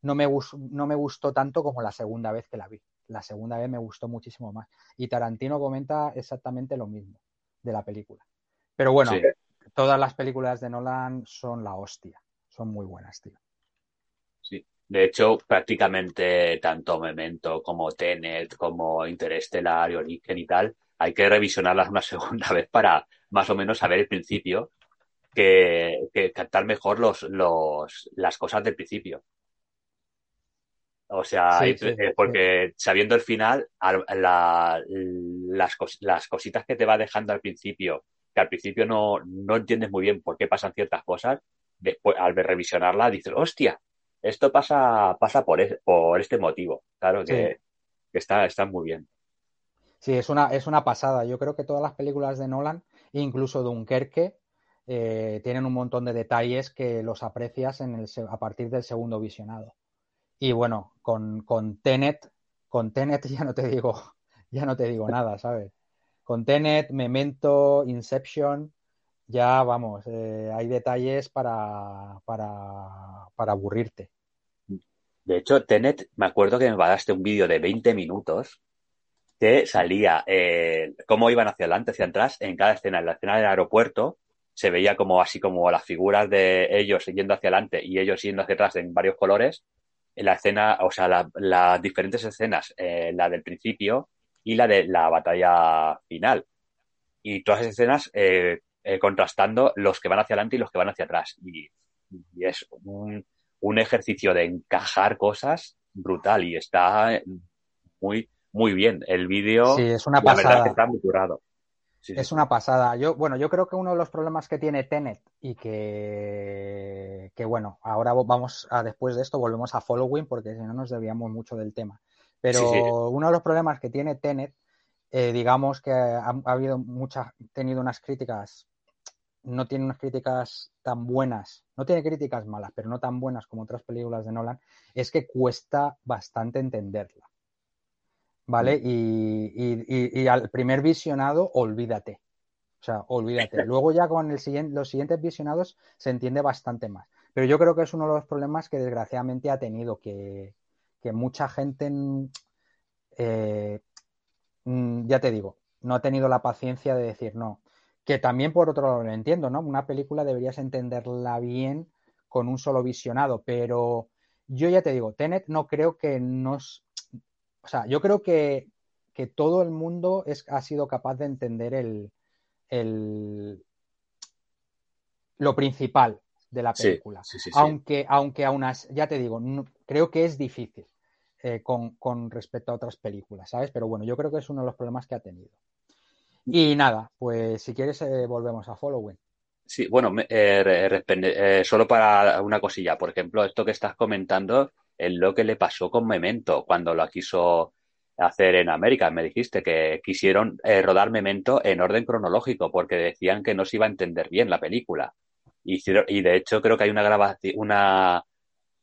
no me, no me gustó tanto como la segunda vez que la vi. La segunda vez me gustó muchísimo más. Y Tarantino comenta exactamente lo mismo de la película. Pero bueno, sí. todas las películas de Nolan son la hostia. Son muy buenas, tío. Sí. De hecho, prácticamente tanto Memento como Tenet, como Interestelar y Origen y tal, hay que revisionarlas una segunda vez para más o menos saber el principio, que, que captar mejor los, los, las cosas del principio. O sea, sí, sí, eh, porque sí. sabiendo el final, la, las, cos, las cositas que te va dejando al principio que al principio no, no entiendes muy bien por qué pasan ciertas cosas, después al revisionarla dices, hostia, esto pasa, pasa por, por este motivo. Claro que, está, está muy bien. Sí, es una, es una pasada. Yo creo que todas las películas de Nolan, incluso Dunkerque, eh, tienen un montón de detalles que los aprecias en el, a partir del segundo visionado. Y bueno, con, con Tenet, con Tenet ya no te digo, ya no te digo nada, ¿sabes? Con Tenet, Memento, Inception, ya vamos, eh, hay detalles para, para, para aburrirte. De hecho, Tenet, me acuerdo que me mandaste un vídeo de 20 minutos que salía eh, cómo iban hacia adelante, hacia atrás, en cada escena. En la escena del aeropuerto se veía como así como las figuras de ellos yendo hacia adelante y ellos yendo hacia atrás en varios colores. La escena, o sea, las diferentes escenas, eh, la del principio y la de la batalla final. Y todas esas escenas eh, eh, contrastando los que van hacia adelante y los que van hacia atrás. Y, es un, un, ejercicio de encajar cosas brutal y está muy, muy bien. El vídeo, sí, es una pasada. está muy curado. Es una pasada. Yo, bueno, yo creo que uno de los problemas que tiene Tenet y que, que bueno, ahora vamos a después de esto volvemos a Following porque si no nos debíamos mucho del tema. Pero uno de los problemas que tiene Tenet, eh, digamos que ha, ha habido muchas, tenido unas críticas no tiene unas críticas tan buenas, no tiene críticas malas, pero no tan buenas como otras películas de Nolan, es que cuesta bastante entenderla. ¿Vale? Mm. Y, y, al primer visionado, olvídate. O sea, olvídate. Luego ya con el siguiente, los siguientes visionados se entiende bastante más. Pero yo creo que es uno de los problemas que desgraciadamente ha tenido, que, mucha gente, eh, ya te digo, no ha tenido la paciencia de decir, no, que también por otro lado lo entiendo, ¿no? Una película deberías entenderla bien con un solo visionado, pero yo ya te digo, Tenet no creo que nos... O sea, yo creo que, que todo el mundo es, ha sido capaz de entender el, el lo principal de la película. aunque, aunque aún así, ya te digo, creo que es difícil eh, con, con respecto a otras películas, ¿sabes? Pero bueno, yo creo que es uno de los problemas que ha tenido. Y nada, pues si quieres eh, volvemos a Following. Sí, bueno, eh, solo para una cosilla, por ejemplo, esto que estás comentando es lo que le pasó con Memento cuando lo quiso hacer en América. Me dijiste que quisieron rodar Memento en orden cronológico porque decían que no se iba a entender bien la película. Y, y de hecho creo que hay una grabación, una,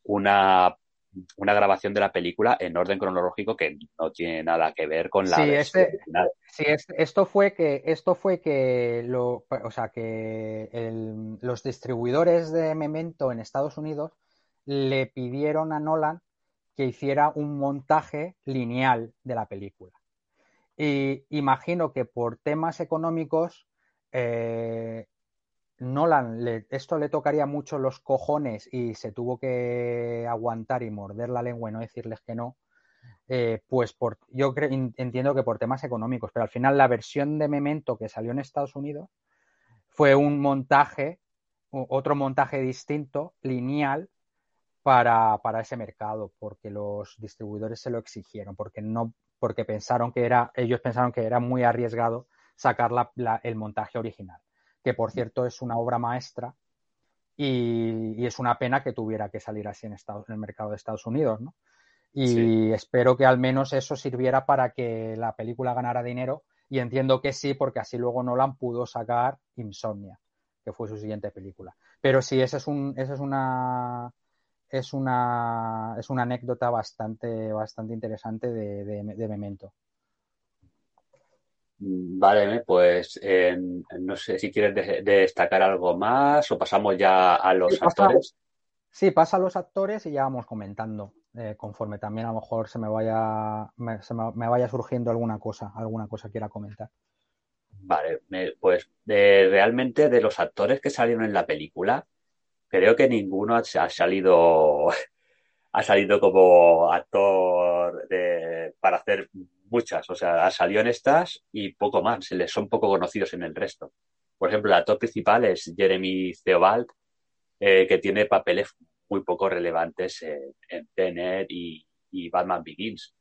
una una grabación de la película en orden cronológico que no tiene nada que ver con la sí, este, sí, esto fue que esto fue que lo, o sea que los distribuidores de Memento en Estados Unidos le pidieron a Nolan que hiciera un montaje lineal de la película. Y imagino que por temas económicos eh, Nolan, esto le tocaría mucho los cojones y se tuvo que aguantar y morder la lengua y no decirles que no, eh, pues por, yo entiendo que por temas económicos, pero al final la versión de Memento que salió en Estados Unidos fue un montaje, otro montaje distinto, lineal, para, para ese mercado, porque los distribuidores se lo exigieron, porque no, porque pensaron que era, ellos pensaron que era muy arriesgado sacar el montaje original que por cierto es una obra maestra y, es una pena que tuviera que salir así en, Estados, en el mercado de Estados Unidos, ¿no? Y espero que al menos eso sirviera para que la película ganara dinero y entiendo que sí, porque así luego Nolan pudo sacar Insomnia, que fue su siguiente película. Pero sí, esa es, un, esa es una es una es una anécdota bastante bastante interesante de, de Memento. Vale, pues no sé si quieres destacar algo más o pasamos ya a los actores. Sí, pasa a los actores y ya vamos comentando eh, conforme también a lo mejor se me vaya me, se me, vaya surgiendo alguna cosa, alguna cosa quiera comentar. Vale, pues realmente de los actores que salieron en la película, creo que ninguno ha, salido ha salido como actor de, para hacer muchas, o sea, salió en estas y poco más, se les son poco conocidos en el resto. Por ejemplo, el actor principal es Jeremy Theobald, eh, que tiene papeles muy poco relevantes en, Tenet y, Batman Begins.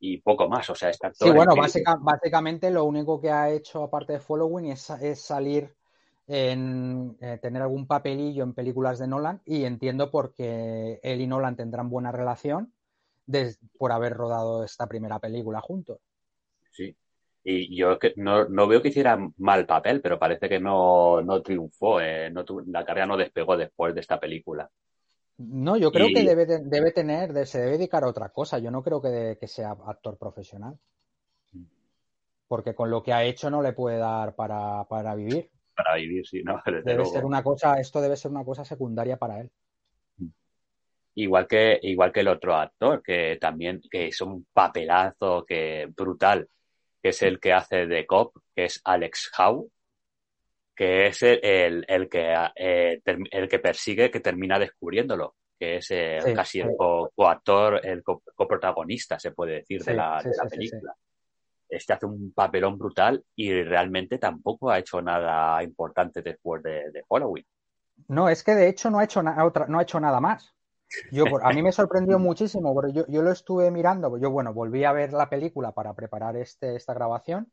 y poco más. O sea, está Sí, bueno, básicamente lo único que ha hecho aparte de Following es, es salir en eh, tener algún papelillo en películas de Nolan y entiendo porque él y Nolan tendrán buena relación por haber rodado esta primera película juntos. Sí, y yo no, no veo que hiciera mal papel, pero parece que no, no triunfó, eh, no la carrera no despegó después de esta película. No, yo creo que debe, debe tener, se debe dedicar a otra cosa. Yo no creo que, que sea actor profesional. Porque con lo que ha hecho no le puede dar para, para vivir. Para vivir, sí, no. debe ser una cosa, esto debe ser una cosa secundaria para él. Igual que, igual que el otro actor, que también, que es un papelazo que brutal, que es el que hace de cop, que es Alex Howe, que es el, el, que, eh, el que persigue, que termina descubriéndolo, que es eh, casi el coactor, el coprotagonista, se puede decir, de la, de la película. Este hace un papelón brutal y realmente tampoco ha hecho nada importante después de, de Halloween. No, es que de hecho no ha hecho, otra, no ha hecho nada más. Yo, a mí me sorprendió muchísimo, porque yo, yo, lo estuve mirando, yo bueno, volví a ver la película para preparar este, esta grabación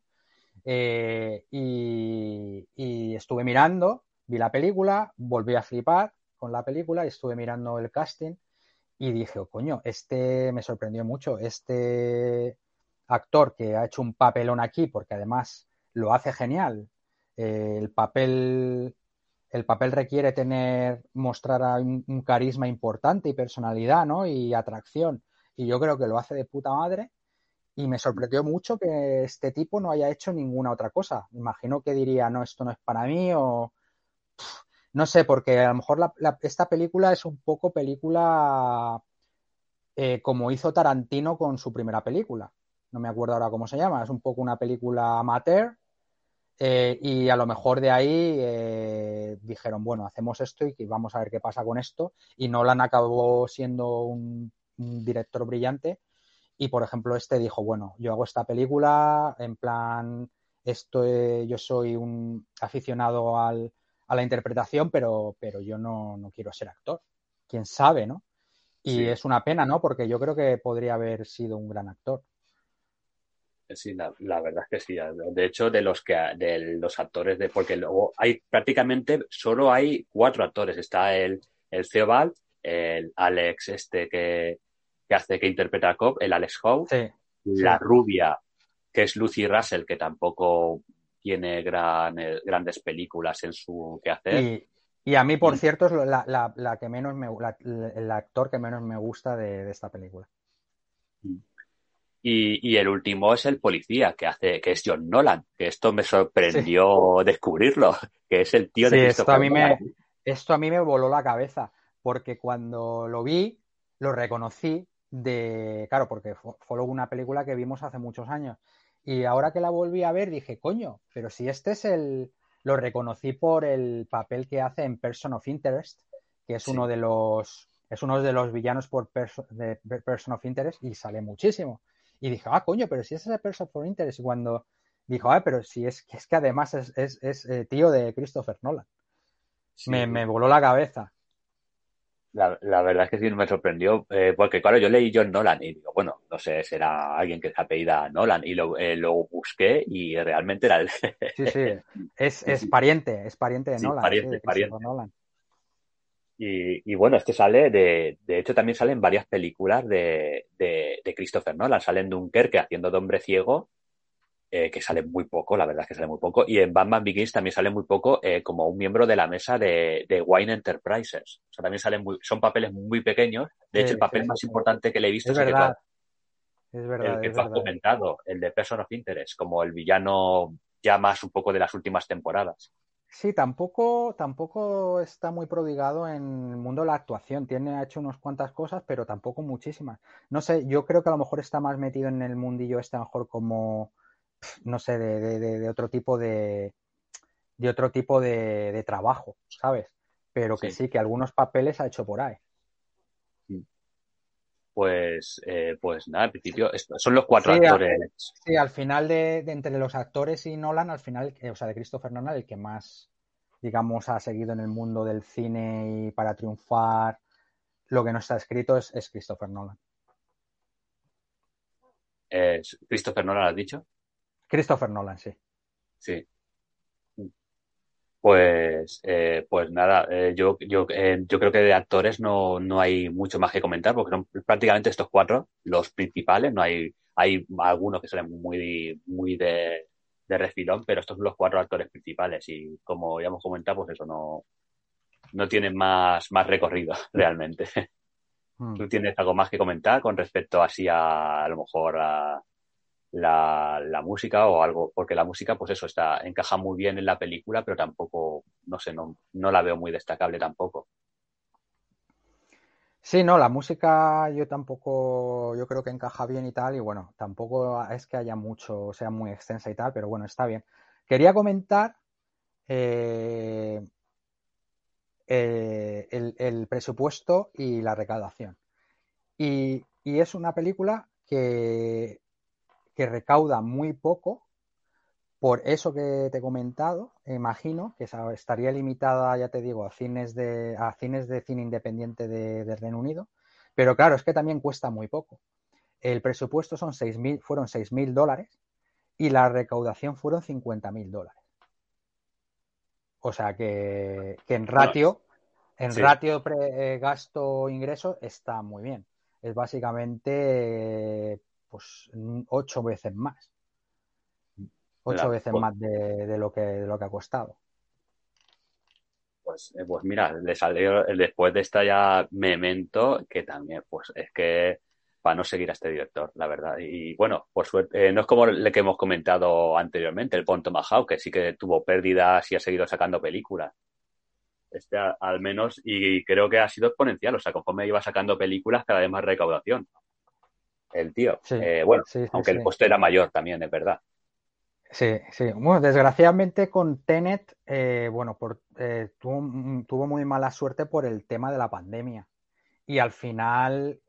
eh, y, estuve mirando, vi la película, volví a flipar con la película y estuve mirando el casting y dije, oh, coño, este me sorprendió mucho, este actor que ha hecho un papelón aquí, porque además lo hace genial, eh, el papel el papel requiere tener, mostrar un, carisma importante y personalidad, ¿no? Y atracción. Y yo creo que lo hace de puta madre y me sorprendió mucho que este tipo no haya hecho ninguna otra cosa. Imagino que diría, no, esto no es para mí o... No sé, porque a lo mejor esta película es un poco película eh, como hizo Tarantino con su primera película. No me acuerdo ahora cómo se llama. Es un poco una película amateur eh, y a lo mejor de ahí eh, dijeron, bueno, hacemos esto y vamos a ver qué pasa con esto. Y Nolan acabó siendo un director brillante y por ejemplo, este dijo, bueno, yo hago esta película, en plan, esto, yo soy un aficionado al, a la interpretación, pero, pero yo no, no, quiero ser actor. Quién sabe, ¿no? Y es una pena, ¿no? Porque yo creo que podría haber sido un gran actor. Sí, la, verdad es que sí. De hecho, de los que de los actores de, porque luego hay prácticamente solo hay cuatro actores. Está el, el Theobald, el Alex, este que, que hace que interpreta a Cobb, el Alex Howe, la rubia, que es Lucy Russell, que tampoco tiene gran, eh, grandes películas en su quehacer. Y, a mí, por cierto, es la, la, que menos me, el actor que menos me gusta de, esta película. Y, y, el último es el policía, que hace, que es John Nolan, que esto me sorprendió descubrirlo, que es el tío de esto a mí me Esto a mí me voló la cabeza, porque cuando lo vi, lo reconocí de, claro, porque fue una película que vimos hace muchos años. Y ahora que la volví a ver, dije, coño, pero si este es el, lo reconocí por el papel que hace en Person of Interest, que es uno de los, es uno de los villanos por de Person of Interest y sale muchísimo. Y dije, ah, coño, pero si es ese Person of Interest. Y cuando dijo, ah, pero si es, es que además es, es, es eh, tío de Christopher Nolan. Me, me voló la cabeza. La, la, verdad es que sí me sorprendió, eh, porque claro, yo leí John Nolan y digo, bueno, no sé, será alguien que se apellida Nolan y lo, eh, lo busqué y realmente era el... Sí, sí, es, es pariente, es pariente de Nolan. Pariente, pariente. Nolan. Y, y, bueno, este sale de, de hecho también salen varias películas de, de, de Christopher Nolan, salen Dunkerque haciendo de hombre ciego eh, que sale muy poco, la verdad es que sale muy poco. Y en Batman Begins también sale muy poco eh, como un miembro de la mesa de, de, Wine Enterprises. O sea, también salen muy, son papeles muy pequeños. De hecho, el papel más importante que le he visto es, es verdad. es verdad. El que tú has comentado, el de Person of Interest, como el villano ya más un poco de las últimas temporadas. Sí, tampoco, tampoco está muy prodigado en el mundo de la actuación. Tiene, ha hecho unas cuantas cosas, pero tampoco muchísimas. No sé, yo creo que a lo mejor está más metido en el mundillo este, a lo mejor como no sé, de, de, de otro tipo de, de otro tipo de, de trabajo, ¿sabes? Pero que sí. sí. que algunos papeles ha hecho por ahí. Pues, eh, pues nada, al principio son los cuatro sí, actores. Al, sí, al final de, de, entre los actores y Nolan, al final, o sea, de Christopher Nolan, el que más, digamos, ha seguido en el mundo del cine y para triunfar, lo que no está escrito es, es Christopher Nolan. Christopher Nolan, ¿has dicho? Christopher Nolan, sí. Sí. Pues, eh, pues nada, eh, yo, yo, eh, yo creo que de actores no, no hay mucho más que comentar, porque son prácticamente estos cuatro los principales, no hay, hay algunos que salen muy, muy de, de refilón, pero estos son los cuatro actores principales y como ya hemos comentado, pues eso no, no tienen más, más recorrido realmente. Mm. ¿Tú tienes algo más que comentar con respecto así a, a lo mejor a la, música o algo? Porque la música, pues eso, está, encaja muy bien en la película, pero tampoco, no sé, no, no la veo muy destacable tampoco. Sí, no, la música yo tampoco, yo creo que encaja bien y tal, y bueno, tampoco es que haya mucho, sea muy extensa y tal, pero bueno, está bien. Quería comentar eh, eh, el, el presupuesto y la recaudación. Y, y es una película que, que recauda muy poco por eso que te he comentado, imagino que estaría limitada, ya te digo, a cines de, a cines de cine independiente de, de Reino Unido, pero claro, es que también cuesta muy poco. El presupuesto son 6.000, fueron 6.000 dólares y la recaudación fueron 50.000 dólares. O sea que, que en ratio, en sí. ratio pre- eh, gasto-ingreso está muy bien. Es básicamente eh, pues ocho veces más. Ocho La- veces pues- más de, de lo que, de lo que ha costado. Pues, eh, pues mira, le salió después de esta ya Memento, que también, pues es que para no seguir a este director, la verdad. Y bueno, por suerte, eh, no es como el que hemos comentado anteriormente, el Pon Tomahawk, que sí que tuvo pérdidas y ha seguido sacando películas. Este al menos, y creo que ha sido exponencial, o sea, conforme iba sacando películas, cada vez más recaudación. El tío. Sí, Eh, bueno, sí, sí, aunque el coste era mayor también, es verdad. Sí, sí. Bueno, desgraciadamente con Tenet, eh, bueno, por, eh, tuvo, tuvo muy mala suerte por el tema de la pandemia. Y al final,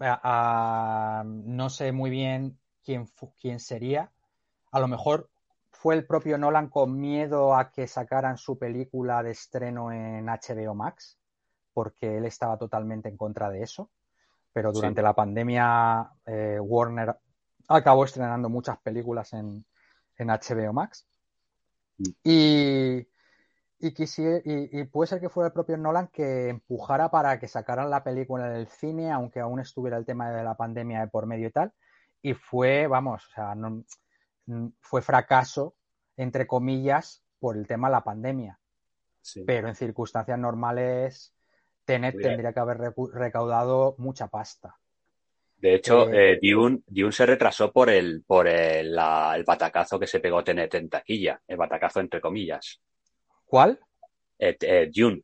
a- a- no sé muy bien quién, quién sería. A lo mejor fue el propio Nolan con miedo a que sacaran su película de estreno en HBO Max, porque él estaba totalmente en contra de eso. Pero Sí. durante la pandemia, eh, Warner acabó estrenando muchas películas en, en HBO Max. Y, y, quisi- y- y puede ser que fuera el propio Nolan que empujara para que sacaran la película del cine, aunque aún estuviera el tema de la pandemia de por medio y tal. Y fue, vamos, o sea, no- fue fracaso, entre comillas, por el tema de la pandemia. Sí. Pero en circunstancias normales, Tenet Mira. tendría que haber recaudado mucha pasta. De hecho, Eh, eh, Dune, Dune se retrasó por el, por el, la- el batacazo que se pegó Tenet en taquilla, el batacazo entre comillas. ¿Cuál? Eh, Dune,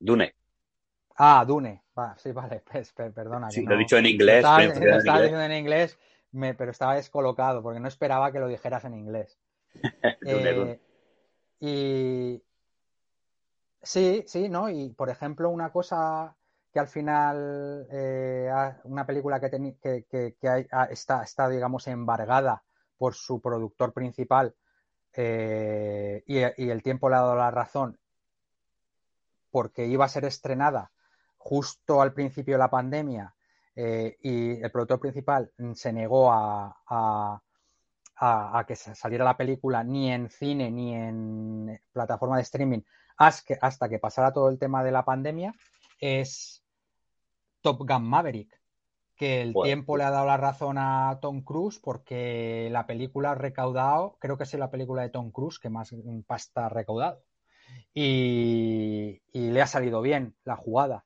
Dune. Ah, Dune. Va, sí, vale, pues, per- perdona. que Sí, no- lo he dicho en inglés, Estaba, en lo estaba inglés. diciendo en inglés, me- pero estaba descolocado porque no esperaba que lo dijeras en inglés. Dune, Dune. y sí, sí, ¿no? Y por ejemplo, una cosa que al final, eh, una película que, que, que- está, está, digamos, embargada por su productor principal eh, y, el tiempo le ha dado la razón porque iba a ser estrenada justo al principio de la pandemia eh, y el productor principal se negó a, que sa- saliera la película ni en cine ni en plataforma de streaming hasta que, pasara todo el tema de la pandemia, es Top Gun Maverick, que el Bueno, tiempo le ha dado la razón a Tom Cruise porque la película ha recaudado, creo que es la película de Tom Cruise que más pasta ha recaudado. Y, y le ha salido bien la jugada.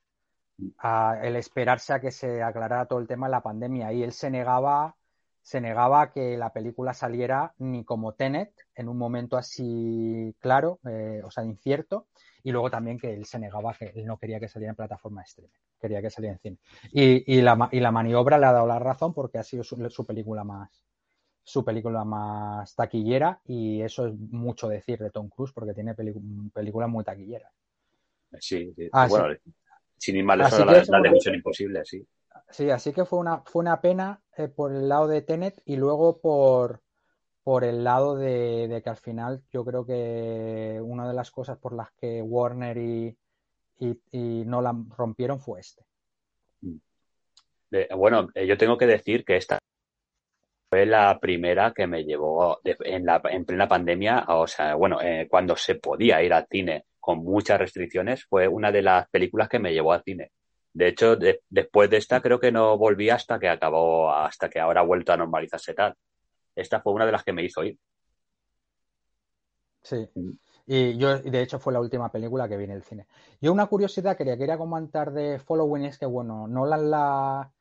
A- el esperarse a que se aclarara todo el tema de la pandemia. Y él se negaba, se negaba a que la película saliera ni como Tenet, en un momento así claro, eh, o sea, incierto. Y luego también que él se negaba que él no quería que saliera en plataforma de streaming, quería que saliera en cine. Y, y la, y la maniobra le ha dado la razón porque ha sido su, su película más su película más taquillera y eso es mucho decir de Tom Cruise porque tiene películas muy taquilleras. Sí, sí. Ah, bueno, sin ir lejos, Así la, la de Misión Imposible, sí. Sí, así que fue una, fue una pena eh, por el lado de Tenet y luego por, por el lado de, de que al final yo creo que una de las cosas por las que Warner y, y, y Nolan rompieron fue este. De- bueno, eh, yo tengo que decir que esta fue la primera que me llevó en, la, en plena pandemia, o sea, bueno, eh, cuando se podía ir al cine con muchas restricciones, fue una de las películas que me llevó al cine. De hecho, después de esta creo que no volví hasta que acabó, hasta que ahora ha vuelto a normalizarse tal. Esta fue una de las que me hizo ir. Sí. Mm. Y yo, de hecho, fue la última película que vi en el cine. Yo una curiosidad que quería comentar de Following es que, bueno, Nolan la,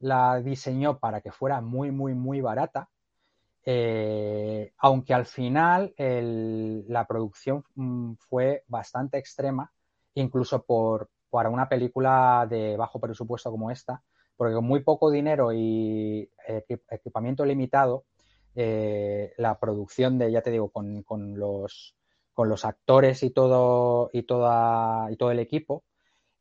la diseñó para que fuera muy, muy, muy barata. Eh, aunque al final la producción mm, fue bastante extrema, incluso por, para una película de bajo presupuesto como esta, porque con muy poco dinero y equipamiento limitado, eh, la producción de, ya te digo, con, con, los, con los actores y todo, y, toda, y todo el equipo,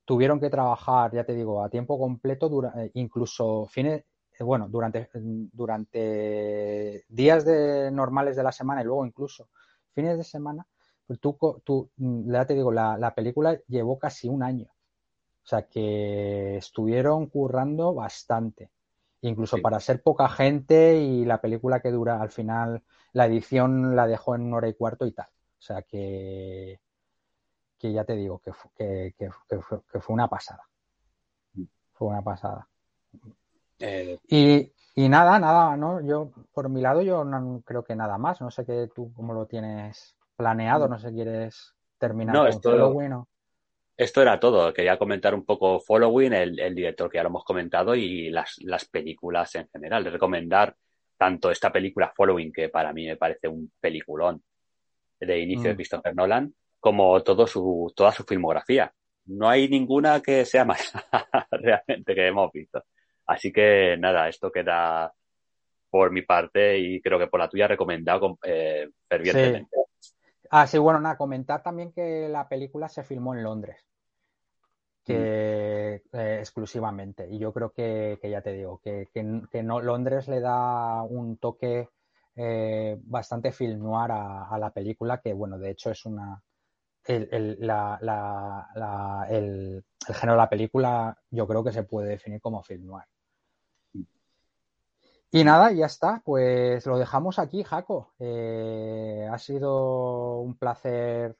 tuvieron que trabajar, ya te digo, a tiempo completo, eh, incluso fines, eh, bueno, durante, durante días de, normales de la semana y luego incluso fines de semana, pues tú, tú mm, ya te digo, la película llevó casi un año. O sea que estuvieron currando bastante. Incluso para ser poca gente y la película que dura al final, la edición la dejó en hora y cuarto y tal. O sea que, que ya te digo que, que, fue una pasada. Fue una pasada. Eh, y, y, nada, nada, ¿no? Yo, por mi lado, yo no creo que nada más. No sé qué tú cómo lo tienes planeado, no sé si quieres terminar no, esto, lo bueno. Esto era todo. Quería comentar un poco Following, el, director que ya lo hemos comentado, y las, las películas en general. recomendar tanto esta película Following, que para mí me parece un peliculón de inicio de mm. Christopher Nolan, como todo su, toda su filmografía. No hay ninguna que sea más realmente que hemos visto. Así que nada, esto queda por mi parte y creo que por la tuya recomendado eh, fervientemente. Ah, sí, bueno, nada, comentar también que la película se filmó en Londres. Que mm. eh, exclusivamente. Y yo creo que, ya te digo, que, no, Londres le da un toque eh, bastante film noir a, la película, que bueno, de hecho es una. El, el, la, la, el, el género de la película yo creo que se puede definir como film noir. Y nada, ya está. Pues lo dejamos aquí, Jaco. Eh, ha sido un placer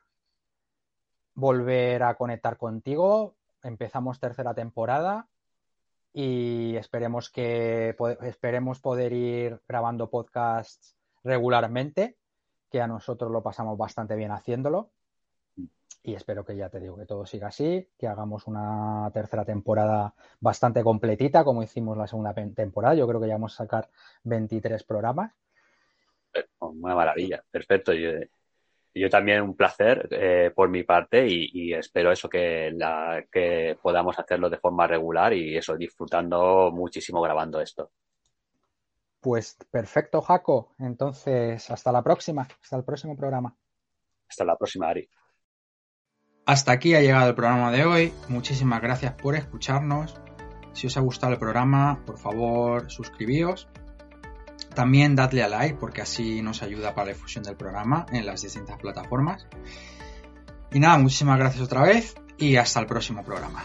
volver a conectar contigo. Empezamos tercera temporada y esperemos que esperemos poder ir grabando podcasts regularmente, que a nosotros lo pasamos bastante bien haciéndolo y espero que ya te digo que todo siga así, que hagamos una tercera temporada bastante completita como hicimos la segunda temporada. Yo creo que ya vamos a sacar 23 programas. Una maravilla, perfecto. Yo, yo también un placer eh, por mi parte y, espero eso que, la, que podamos hacerlo de forma regular y eso, disfrutando muchísimo grabando esto. Pues perfecto, Jaco. Entonces, hasta la próxima, hasta el próximo programa. Hasta la próxima, Ari. Hasta aquí ha llegado el programa de hoy. Muchísimas gracias por escucharnos. Si os ha gustado el programa, por favor, suscribíos. También dadle a like porque así nos ayuda para la difusión del programa en las distintas plataformas. Y nada, muchísimas gracias otra vez y hasta el próximo programa.